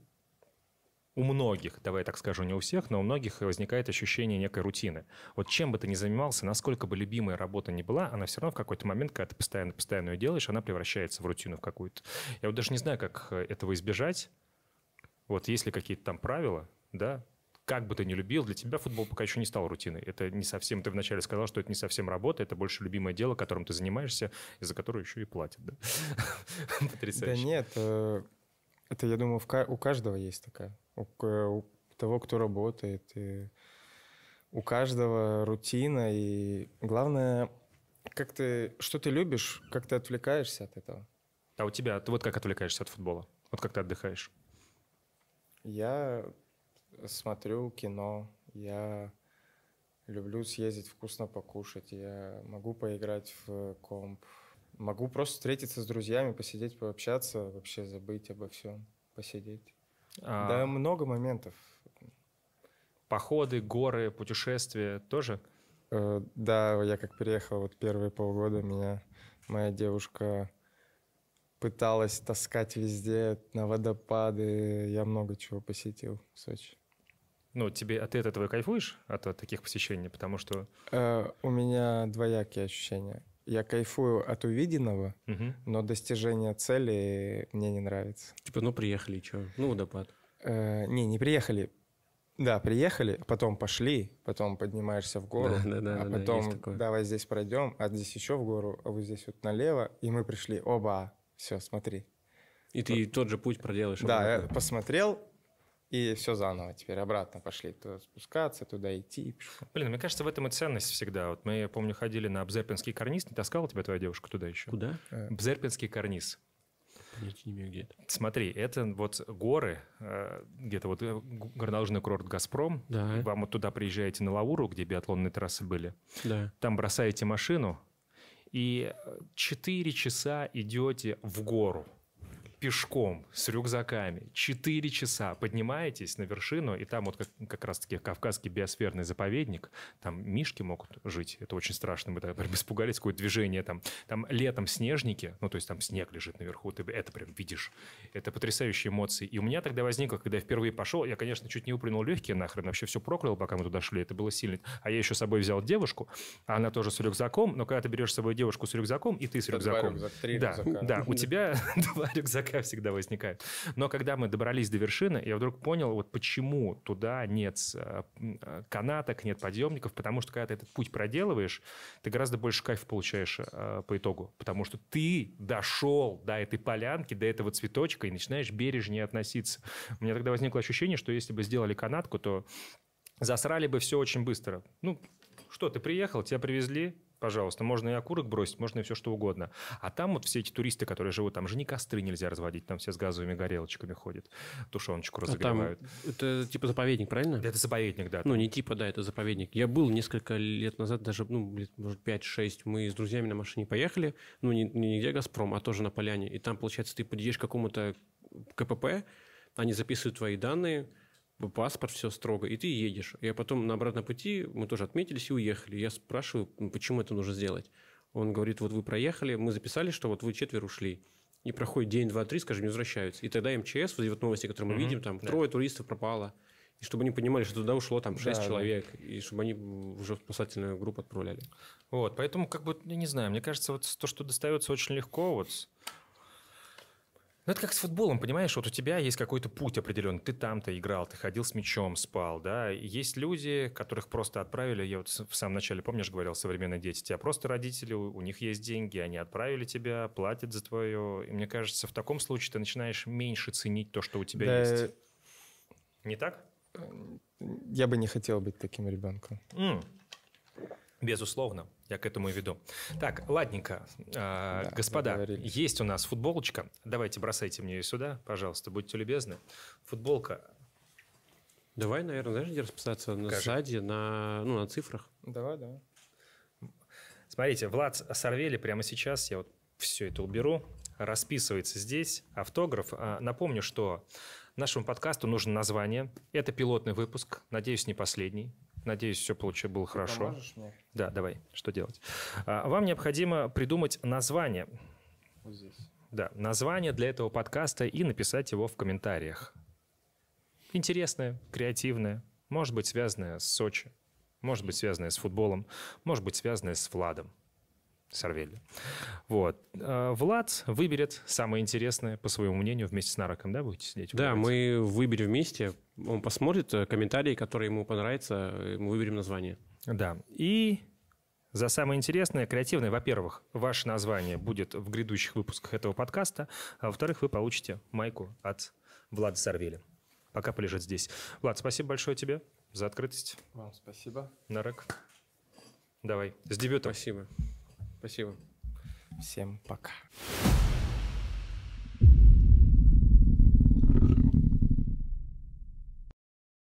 [SPEAKER 3] у многих, давай я так скажу, не у всех, но у многих возникает ощущение некой рутины. Вот чем бы ты ни занимался, насколько бы любимая работа ни была, она все равно в какой-то момент, когда ты постоянно-постоянно ее делаешь, она превращается в рутину в какую-то. Я вот даже не знаю, как э, этого избежать. Вот есть ли какие-то там правила, да, как бы ты ни любил, для тебя футбол пока еще не стал рутиной. Это не совсем, ты вначале сказал, что это не совсем работа, это больше любимое дело, которым ты занимаешься, и за которое еще и платят. Да? (laughs)
[SPEAKER 1] Да
[SPEAKER 3] Потрясающе.
[SPEAKER 1] нет, э, это, я думаю, у каждого есть такая. У, у того, кто работает. и у каждого рутина. И главное, как ты, что ты любишь, как ты отвлекаешься от этого.
[SPEAKER 3] А у тебя, ты вот как отвлекаешься от футбола? Вот как ты отдыхаешь?
[SPEAKER 1] Я смотрю кино, я люблю съездить вкусно покушать, я могу поиграть в комп, могу просто встретиться с друзьями, посидеть, пообщаться, вообще забыть обо всем, посидеть.
[SPEAKER 3] А,
[SPEAKER 1] Да, много моментов.
[SPEAKER 3] Походы, горы, путешествия тоже?
[SPEAKER 1] Э, Да, я как приехал вот первые полгода, меня моя девушка пыталась таскать везде, на водопады, я много чего посетил в Сочи.
[SPEAKER 3] Ну, тебе, а ты от этого кайфуешь, от, от таких посещений? Потому что...
[SPEAKER 1] Э, У меня двоякие ощущения. Я кайфую от увиденного,
[SPEAKER 3] Мгм.
[SPEAKER 1] но достижение цели мне не нравится.
[SPEAKER 2] Типа, ну приехали, что? Ну, водопад.
[SPEAKER 1] Э, Не, не приехали. Да, приехали, потом пошли, потом поднимаешься в гору,
[SPEAKER 2] Да, да, да,
[SPEAKER 1] а
[SPEAKER 2] да, да,
[SPEAKER 1] потом
[SPEAKER 2] такое.
[SPEAKER 1] давай здесь пройдем, а здесь еще в гору, а вот здесь вот налево, и мы пришли. Оба, все, смотри.
[SPEAKER 2] И ты тот же путь проделаешь.
[SPEAKER 1] Да, я посмотрел, и все заново. Теперь обратно пошли туда спускаться, туда идти.
[SPEAKER 3] Блин, мне кажется, в этом и ценность всегда. Вот мы, я помню, ходили на Бзерпинский карниз. Не таскала тебя твоя девушка туда еще?
[SPEAKER 2] Куда?
[SPEAKER 3] Бзерпинский карниз.
[SPEAKER 2] Понятия не имею, где это.
[SPEAKER 3] Смотри, это вот горы, э, где-то вот э, горнолыжный курорт «Газпром».
[SPEAKER 2] Да.
[SPEAKER 3] Вам вот туда приезжаете на Лауру, где биатлонные трассы были.
[SPEAKER 2] Да.
[SPEAKER 3] Там бросаете машину и 4 часа идете в гору. Пешком с рюкзаками. 4 часа поднимаетесь на вершину, и там вот как, как раз-таки Кавказский биосферный заповедник, там мишки могут жить, это очень страшно, мы тогда прям испугались, какое движение там, там летом снежники, ну то есть там снег лежит наверху, ты это прям видишь, это потрясающие эмоции. И у меня тогда возникло, когда я впервые пошел, я, конечно, чуть не упрянул легкие нахрен, вообще все проклял, пока мы туда шли, это было сильно. А я еще с собой взял девушку, а она тоже с рюкзаком, но когда ты берешь с собой девушку с рюкзаком, и ты с рюкзаком,
[SPEAKER 1] рюкзака, три
[SPEAKER 3] да,
[SPEAKER 1] рюкзака.
[SPEAKER 3] да, у тебя (laughs) два рюкзака всегда возникают. Но когда мы добрались до вершины, я вдруг понял, вот почему туда нет э, канаток, нет подъемников, потому что когда ты этот путь проделываешь, ты гораздо больше кайфа получаешь э, по итогу, потому что ты дошел до этой полянки, до этого цветочка и начинаешь бережнее относиться. У меня тогда возникло ощущение, что если бы сделали канатку, то засрали бы все очень быстро. Ну, что, ты приехал, тебя привезли, пожалуйста, можно и окурок бросить, можно и все что угодно. А там вот все эти туристы, которые живут, там же ни костры нельзя разводить, там все с газовыми горелочками ходят, тушеночку
[SPEAKER 2] А там
[SPEAKER 3] разогревают.
[SPEAKER 2] это типа заповедник, правильно?
[SPEAKER 3] Это заповедник, да.
[SPEAKER 2] Ну, не типа, да, это заповедник. Я был несколько лет назад, даже, ну, лет, может, 5-6, мы с друзьями на машине поехали, ну, не, не где «Газпром», а тоже на поляне. И там, получается, ты подъедешь к какому-то КПП, они записывают твои данные, паспорт, все строго, и ты едешь. Я потом на обратном пути, мы тоже отметились и уехали. Я спрашиваю, «Ну, почему это нужно сделать. Он говорит, вот вы проехали, мы записали, что вот вы четверо ушли. И проходит день, два, три, скажем, не возвращаются. И тогда МЧС, вот эти вот новости, которые мы
[SPEAKER 3] Мгм,
[SPEAKER 2] видим, там
[SPEAKER 3] да.
[SPEAKER 2] трое туристов пропало. И чтобы они понимали, что туда ушло там шесть
[SPEAKER 1] Да, да.
[SPEAKER 2] человек, и чтобы они уже в спасательную группу отправляли.
[SPEAKER 3] Вот, поэтому, как бы, я не знаю, мне кажется, вот то, что достается очень легко, вот... Ну, это как с футболом, понимаешь? Вот у тебя есть какой-то путь определенный. Ты там-то играл, ты ходил с мячом, спал, да? Есть люди, которых просто отправили, я вот в самом начале, помнишь, говорил, современные дети, тебя просто родители, у у них есть деньги, они отправили тебя, платят за твое... И мне кажется, в таком случае ты начинаешь меньше ценить то, что у тебя
[SPEAKER 1] Да,
[SPEAKER 3] есть. Не так?
[SPEAKER 1] Я бы не хотел быть таким ребенком.
[SPEAKER 3] М. Безусловно, я к этому и веду. Так, ладненько, А,
[SPEAKER 1] Да,
[SPEAKER 3] господа,
[SPEAKER 1] договорились.
[SPEAKER 3] есть у нас футболочка. Давайте бросайте мне ее сюда, пожалуйста, будьте любезны. Футболка.
[SPEAKER 2] Давай, наверное, знаешь, где расписаться? На
[SPEAKER 3] Скажи.
[SPEAKER 2] сзади, на, ну, на цифрах.
[SPEAKER 1] Давай, давай.
[SPEAKER 3] Смотрите, Влад Сорвели прямо сейчас, я вот все это уберу, расписывается здесь, автограф. А, Напомню, что нашему подкасту нужно название. Это пилотный выпуск, надеюсь, не последний. Надеюсь, все получилось было хорошо.
[SPEAKER 1] Поможешь мне?
[SPEAKER 3] Да, давай, что делать? А, Вам необходимо придумать название.
[SPEAKER 1] Вот здесь.
[SPEAKER 3] Да, название для этого подкаста и написать его в комментариях. Интересное, креативное, может быть связанное с Сочи, может быть связанное с футболом, может быть связанное с Владом Сорвелли. Вот. А, Влад выберет самое интересное, по своему мнению, вместе с Нароком, да, будете сидеть?
[SPEAKER 2] Да, мы выберем вместе. Он посмотрит э, комментарии, которые ему понравятся, э, мы выберем название.
[SPEAKER 3] Да. И за самое интересное, креативное, во-первых, ваше название будет в грядущих выпусках этого подкаста, а во-вторых, вы получите майку от Влада Сорвели. Пока полежит здесь. Влад, спасибо большое тебе за открытость.
[SPEAKER 1] Вам спасибо.
[SPEAKER 3] Нарек. Давай, с дебютом.
[SPEAKER 2] Спасибо. Спасибо.
[SPEAKER 1] Всем пока.